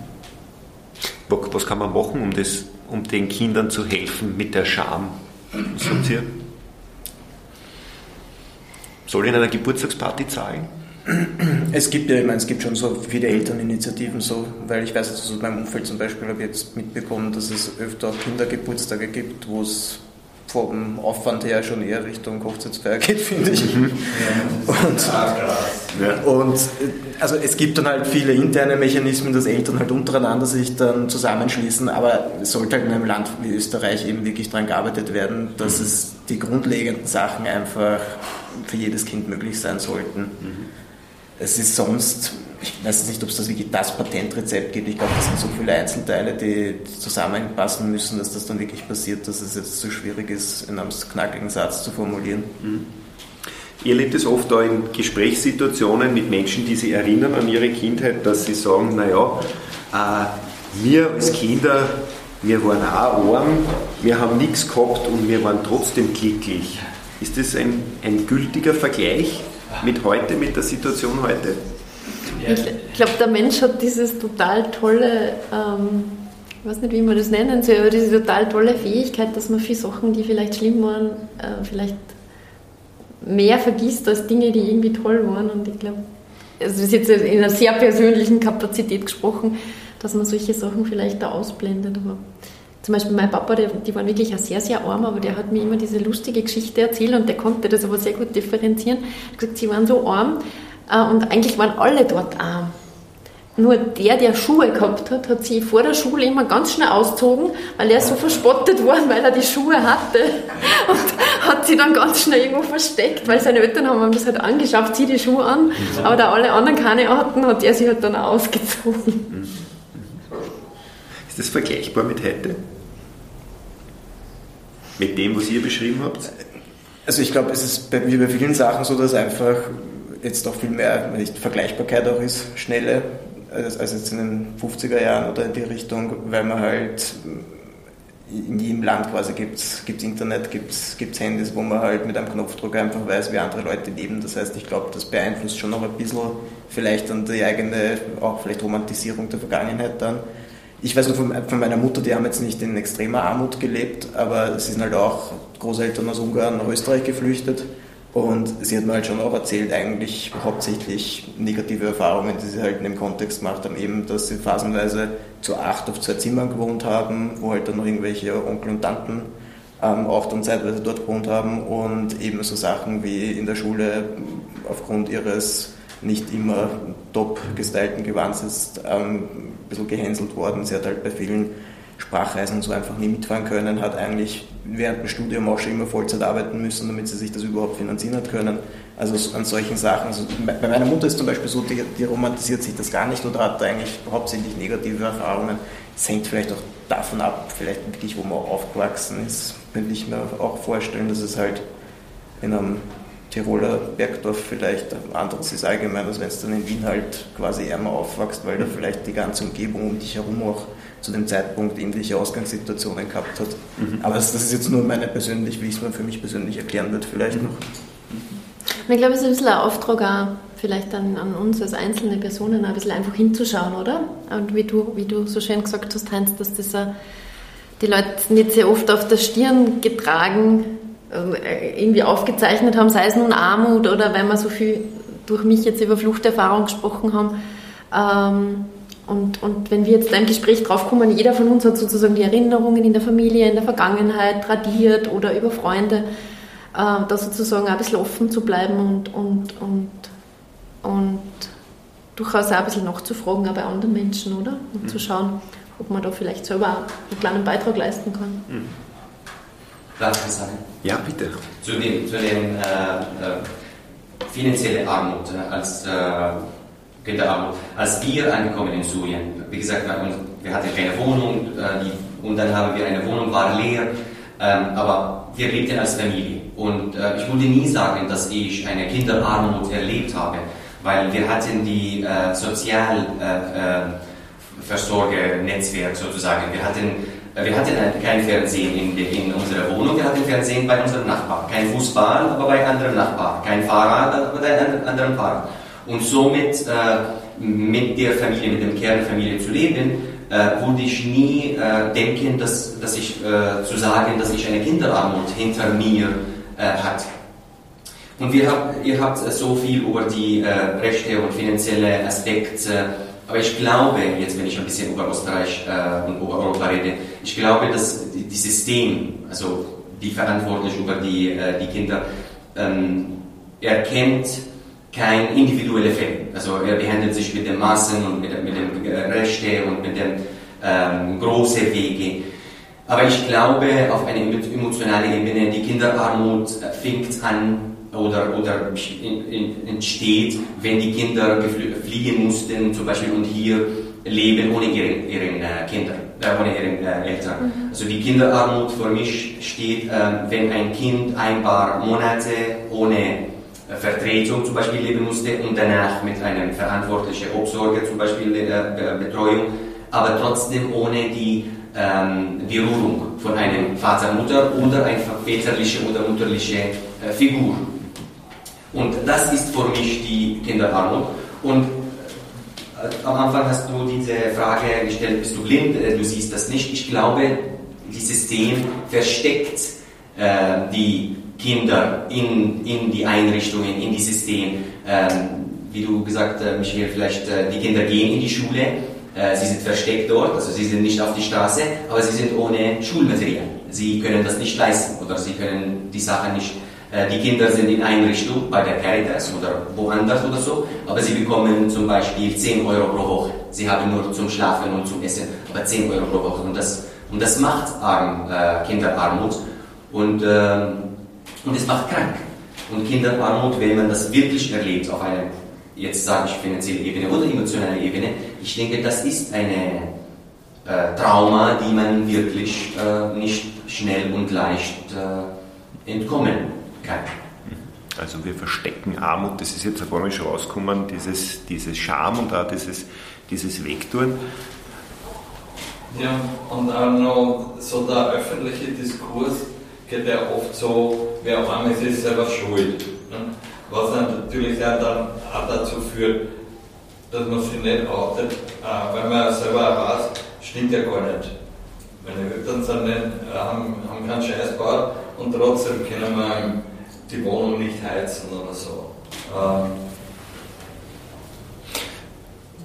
Was kann man machen, um, das, um den Kindern zu helfen mit der Scham? Was ihr? Soll ich in einer Geburtstagsparty zahlen? Es gibt ja, ich meine, es gibt schon so viele Elterninitiativen, so, weil ich weiß, also in meinem Umfeld zum Beispiel habe ich jetzt mitbekommen, dass es öfter auch Kindergeburtstage gibt, wo es vom Aufwand her schon eher Richtung Hochzeitsfeier geht, finde ich. Mhm. Und, und also es gibt dann halt viele interne Mechanismen, dass Eltern halt untereinander sich dann zusammenschließen, aber es sollte halt in einem Land wie Österreich eben wirklich daran gearbeitet werden, dass mhm. es die grundlegenden Sachen einfach für jedes Kind möglich sein sollten. Mhm. Es ist sonst, ich weiß nicht, ob es das wirklich das Patentrezept gibt. Ich glaube, das sind so viele Einzelteile, die zusammenpassen müssen, dass das dann wirklich passiert, dass es jetzt so schwierig ist, in einem knackigen Satz zu formulieren. Mhm. Ihr erlebt es oft da in Gesprächssituationen mit Menschen, die sich erinnern an ihre Kindheit, dass sie sagen, naja, äh, wir als Kinder, wir waren auch arm, wir haben nichts gehabt und wir waren trotzdem glücklich. Ist das ein, ein gültiger Vergleich? Mit heute, mit der Situation heute? Ich glaube, der Mensch hat dieses total tolle, ähm, ich weiß nicht, wie man das nennen soll, aber diese total tolle Fähigkeit, dass man viele Sachen, die vielleicht schlimm waren, äh, vielleicht mehr vergisst als Dinge, die irgendwie toll waren. Und ich glaube, also das ist jetzt in einer sehr persönlichen Kapazität gesprochen, dass man solche Sachen vielleicht da ausblendet. Aber zum Beispiel mein Papa, der, die waren wirklich auch sehr, sehr arm, aber der hat mir immer diese lustige Geschichte erzählt und der konnte das aber sehr gut differenzieren. Er hat gesagt, sie waren so arm äh, und eigentlich waren alle dort arm. Nur der, der Schuhe gehabt hat, hat sie vor der Schule immer ganz schnell ausgezogen, weil er so verspottet worden, weil er die Schuhe hatte. Und hat sie dann ganz schnell irgendwo versteckt, weil seine Eltern haben ihm das halt angeschafft, zieh die Schuhe an. Aber da alle anderen keine hatten, hat er sie halt dann auch ausgezogen. Ist das vergleichbar mit heute? Mit dem, was ihr beschrieben habt? Also ich glaube, es ist bei, wie bei vielen Sachen so, dass einfach jetzt auch viel mehr nicht Vergleichbarkeit auch ist, schnelle, als, als jetzt in den 50er Jahren oder in die Richtung, weil man halt in jedem Land quasi gibt es Internet, gibt es Handys, wo man halt mit einem Knopfdruck einfach weiß, wie andere Leute leben. Das heißt, ich glaube, das beeinflusst schon noch ein bisschen vielleicht dann die eigene, auch vielleicht Romantisierung der Vergangenheit dann. Ich weiß nur von, von meiner Mutter, die haben jetzt nicht in extremer Armut gelebt, aber sie sind halt auch Großeltern aus Ungarn nach Österreich geflüchtet. Und sie hat mir halt schon auch erzählt, eigentlich hauptsächlich negative Erfahrungen, die sie halt in dem Kontext gemacht haben, eben, dass sie phasenweise zu acht auf zwei Zimmern gewohnt haben, wo halt dann noch irgendwelche Onkel und Tanten ähm, auch dann zeitweise dort gewohnt haben. Und eben so Sachen wie in der Schule aufgrund ihres nicht immer top gestylten Gewands ist ähm, ein bisschen gehänselt worden. Sie hat halt bei vielen Sprachreisen so einfach nie mitfahren können, hat eigentlich während dem Studium auch schon immer Vollzeit arbeiten müssen, damit sie sich das überhaupt finanzieren hat können. Also an solchen Sachen, also bei meiner Mutter ist zum Beispiel so, die, die romantisiert sich das gar nicht oder hat da eigentlich hauptsächlich negative Erfahrungen. Es hängt vielleicht auch davon ab, vielleicht wirklich, wo man aufgewachsen ist, könnte ich mir auch vorstellen, dass es halt in einem Tiroler Bergdorf vielleicht anderes ist allgemein, als wenn es dann in Wien halt quasi ärmer aufwächst, weil da vielleicht die ganze Umgebung um dich herum auch zu dem Zeitpunkt ähnliche Ausgangssituationen gehabt hat. Mhm. Aber das, das, ist jetzt nur meine persönlich, wie ich es mir für mich persönlich erklären wird, vielleicht noch. Ich glaube, es ist ein bisschen ein Auftrag auch vielleicht an, an, uns als einzelne Personen ein bisschen einfach hinzuschauen, oder? Und wie du, wie du so schön gesagt hast, Heinz, dass das die Leute nicht sehr oft auf der Stirn getragen, irgendwie aufgezeichnet haben, sei es nun Armut oder weil wir so viel durch mich jetzt über Fluchterfahrung gesprochen haben. Ähm, und, und wenn wir jetzt im Gespräch draufkommen, jeder von uns hat sozusagen die Erinnerungen in der Familie, in der Vergangenheit tradiert oder über Freunde, äh, da sozusagen auch ein bisschen offen zu bleiben und, und, und, und durchaus auch ein bisschen nachzufragen, auch bei anderen Menschen, oder? Und mhm. zu schauen, ob man da vielleicht selber einen kleinen Beitrag leisten kann. Mhm. Darf ich sagen? Ja, bitte. Zu dem, zu dem äh, äh, finanzielle Armut äh, als äh, Kinderarmut. Als wir angekommen in Syrien, wie gesagt, wir hatten keine Wohnung äh, und dann haben wir eine Wohnung, war leer, ähm, aber wir lebten als Familie. Und äh, ich würde nie sagen, dass ich eine Kinderarmut erlebt habe, weil wir hatten die äh, Sozialversorgernetzwerk äh, sozusagen. Wir hatten wir hatten kein Fernsehen in, in, unserer Wohnung, wir hatten Fernsehen bei unserem Nachbarn. Kein Fußball, aber bei anderen Nachbarn. Kein Fahrrad, aber bei anderen Fahrrad. Und somit äh, mit der Familie, mit der Kernfamilie zu leben, äh, würde ich nie äh, denken, dass, dass ich äh, zu sagen, dass ich eine Kinderarmut hinter mir äh, hat. Und wir hab, ihr habt so viel über die äh, Rechte und finanzielle Aspekte, aber ich glaube, jetzt wenn ich ein bisschen über Österreich äh, und über Europa rede, ich glaube, dass die, die System, also die verantwortlich über die, äh, die Kinder, ähm, erkennt, kein individueller Fälle. Also er behandelt sich mit den Maßen und mit, mit dem äh, Rechte und mit dem ähm, großen Wege. Aber ich glaube, auf einer emotionalen Ebene, die Kinderarmut äh, fängt an oder, oder entsteht, wenn die Kinder fliehen mussten, zum Beispiel und hier leben ohne ihren, ihren äh, Kinder, äh, ohne ihren äh, Eltern. Mhm. Also die Kinderarmut für mich steht, äh, wenn ein Kind ein paar Monate ohne Vertretung zum Beispiel leben musste und danach mit einem verantwortlichen Obsorger zum Beispiel äh, Betreuung, aber trotzdem ohne die ähm, Berührung von einem Vater, Mutter oder eine väterliche oder mutterliche äh, Figur. Und das ist für mich die Kinderarmut. Und äh, am Anfang hast du diese Frage gestellt, bist du blind, äh, du siehst das nicht. Ich glaube, das System versteckt äh, die Kinder in, in die Einrichtungen, in die Systeme. Ähm, wie du gesagt, äh, Michael, vielleicht äh, die Kinder gehen in die Schule, äh, sie sind versteckt dort, also sie sind nicht auf die Straße, aber sie sind ohne Schulmaterial. Sie können das nicht leisten oder sie können die Sachen nicht. Äh, die Kinder sind in Einrichtung bei der Caritas oder woanders oder so, aber sie bekommen zum Beispiel 10 Euro pro Woche. Sie haben nur zum Schlafen und zum Essen, aber 10 Euro pro Woche. Und das, und das macht Arm, äh, Kinderarmut. Und ähm, und es macht krank. Und Kinderarmut, wenn man das wirklich erlebt auf einer, jetzt sage ich finanzielle Ebene oder emotionale Ebene, ich denke, das ist eine äh, Trauma, die man wirklich äh, nicht schnell und leicht äh, entkommen kann. Also wir verstecken Armut, das ist jetzt ein paar Mal schon rausgekommen, dieses, dieses Scham und auch dieses, dieses Wegtun. Ja, und auch noch so der öffentliche Diskurs geht ja oft so, wer arm ist, ist selber schuld. Ne? Was dann natürlich auch, dann auch dazu führt, dass man sich nicht outet, äh, weil man selber weiß, stimmt ja gar nicht. Meine Eltern sind nicht, äh, haben, haben keinen Scheiß gebaut und trotzdem können wir die Wohnung nicht heizen oder so. Ähm,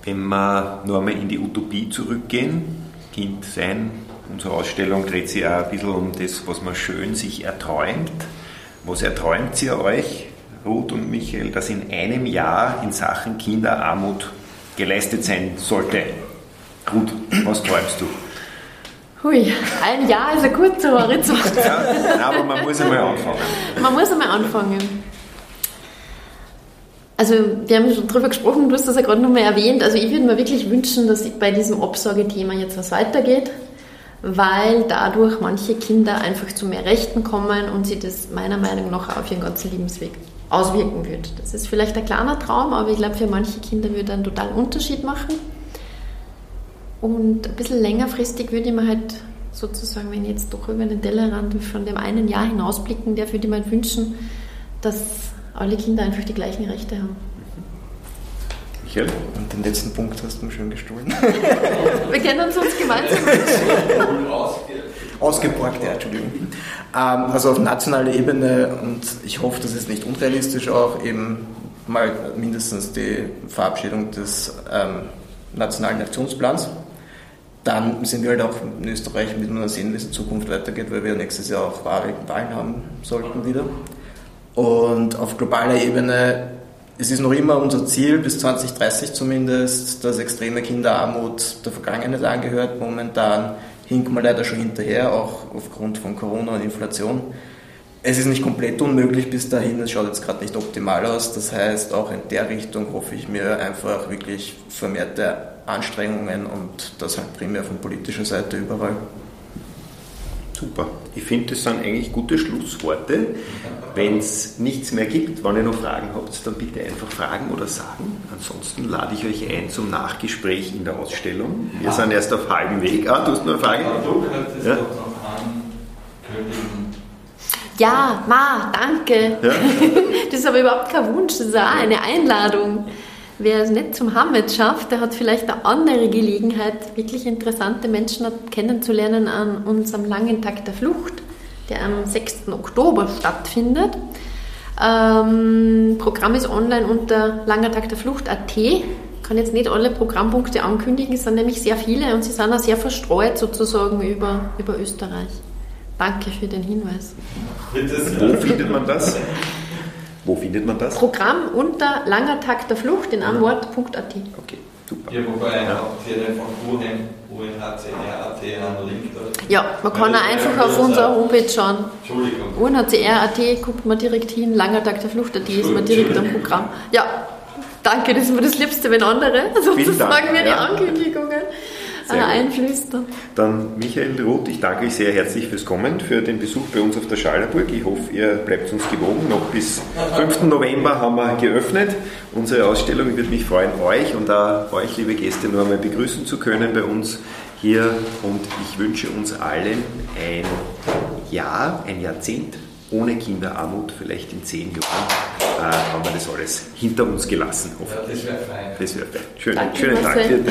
Wenn wir nur einmal in die Utopie zurückgehen, Kind sein, unsere Ausstellung dreht sich auch ein bisschen um das, was man schön sich erträumt. Was erträumt ihr euch, Ruth und Michael, dass in einem Jahr in Sachen Kinderarmut geleistet sein sollte? Ruth, was träumst du? Hui, ein Jahr ist ein kurzer Horizont. Ja, aber man muss einmal anfangen. Man muss einmal anfangen. Also, wir haben schon drüber gesprochen, du hast das ja gerade nochmal erwähnt. Also, ich würde mir wirklich wünschen, dass bei diesem Absagethema jetzt was weitergeht, weil dadurch manche Kinder einfach zu mehr Rechten kommen und sie das meiner Meinung nach auf ihren ganzen Lebensweg auswirken wird. Das ist vielleicht ein kleiner Traum, aber ich glaube, für manche Kinder würde einen totalen Unterschied machen. Und ein bisschen längerfristig würde ich mir halt sozusagen, wenn ich jetzt doch über den Tellerrand von dem einen Jahr hinausblicken darf, würde ich mir halt wünschen, dass alle Kinder einfach die gleichen Rechte haben. Michael? Und den letzten Punkt hast du mir schön gestohlen. Wir kennen uns uns gemeinsam. Ausgeborgt, ja, Entschuldigung. Ähm, also auf nationaler Ebene und ich hoffe, das ist nicht unrealistisch auch, eben mal mindestens die Verabschiedung des ähm, nationalen Aktionsplans. Dann sind wir halt auch in Österreich mit nur sehen, wie es in Zukunft weitergeht, weil wir nächstes Jahr auch Wahlen haben sollten wieder. Und auf globaler Ebene, es ist noch immer unser Ziel, bis 2030 zumindest, dass extreme Kinderarmut der Vergangenheit angehört. Momentan hinken wir leider schon hinterher, auch aufgrund von Corona und Inflation. Es ist nicht komplett unmöglich bis dahin, es schaut jetzt gerade nicht optimal aus. Das heißt, auch in der Richtung hoffe ich mir einfach wirklich vermehrte Anstrengungen und das halt primär von politischer Seite überall. Super. Ich finde, das sind eigentlich gute Schlussworte. Wenn es nichts mehr gibt, wenn ihr noch Fragen habt, dann bitte einfach fragen oder sagen. Ansonsten lade ich euch ein zum Nachgespräch in der Ausstellung. Wir ah. sind erst auf halbem Weg. Ah, du hast noch eine Frage? Ja? Ja, Ma, danke. Ja? das ist aber überhaupt kein Wunsch, das ist auch eine Einladung. Wer es nicht zum Hammet schafft, der hat vielleicht eine andere Gelegenheit, wirklich interessante Menschen kennenzulernen an unserem langen Tag der Flucht, der am 6. Oktober stattfindet. Ähm, Programm ist online unter langertagderflucht.at. Ich kann jetzt nicht alle Programmpunkte ankündigen, es sind nämlich sehr viele und sie sind auch sehr verstreut sozusagen über, über Österreich. Danke für den Hinweis. Wo findet man das? Wo findet man das? Programm unter Langer Tag der Flucht in anwort.at. Okay, super. Ja, wobei ja. habt ihr den von UNHCR, UNHCR.at einen Link dort? Ja, man kann auch einfach auf unserer Homepage schauen. Entschuldigung. UNHCR.at guckt man direkt hin, Langer Tag der Flucht.at ist man direkt am Programm. Ja, danke, das ist mir das Liebste, wenn andere sozusagen mir die. Ankündigungen einflüstern. Dann Michael Roth, ich danke euch sehr herzlich fürs Kommen, für den Besuch bei uns auf der Schallerburg. Ich hoffe, ihr bleibt uns gewogen. Noch bis 5. November haben wir geöffnet. Unsere Ausstellung Ich würde mich freuen, euch und auch euch, liebe Gäste, noch einmal begrüßen zu können bei uns hier. Und ich wünsche uns allen ein Jahr, ein Jahrzehnt ohne Kinderarmut, vielleicht in zehn Jahren, äh, haben wir das alles hinter uns gelassen. Ja, das wäre fein. Das wäre fein. Schönen, schönen Tag. Danke.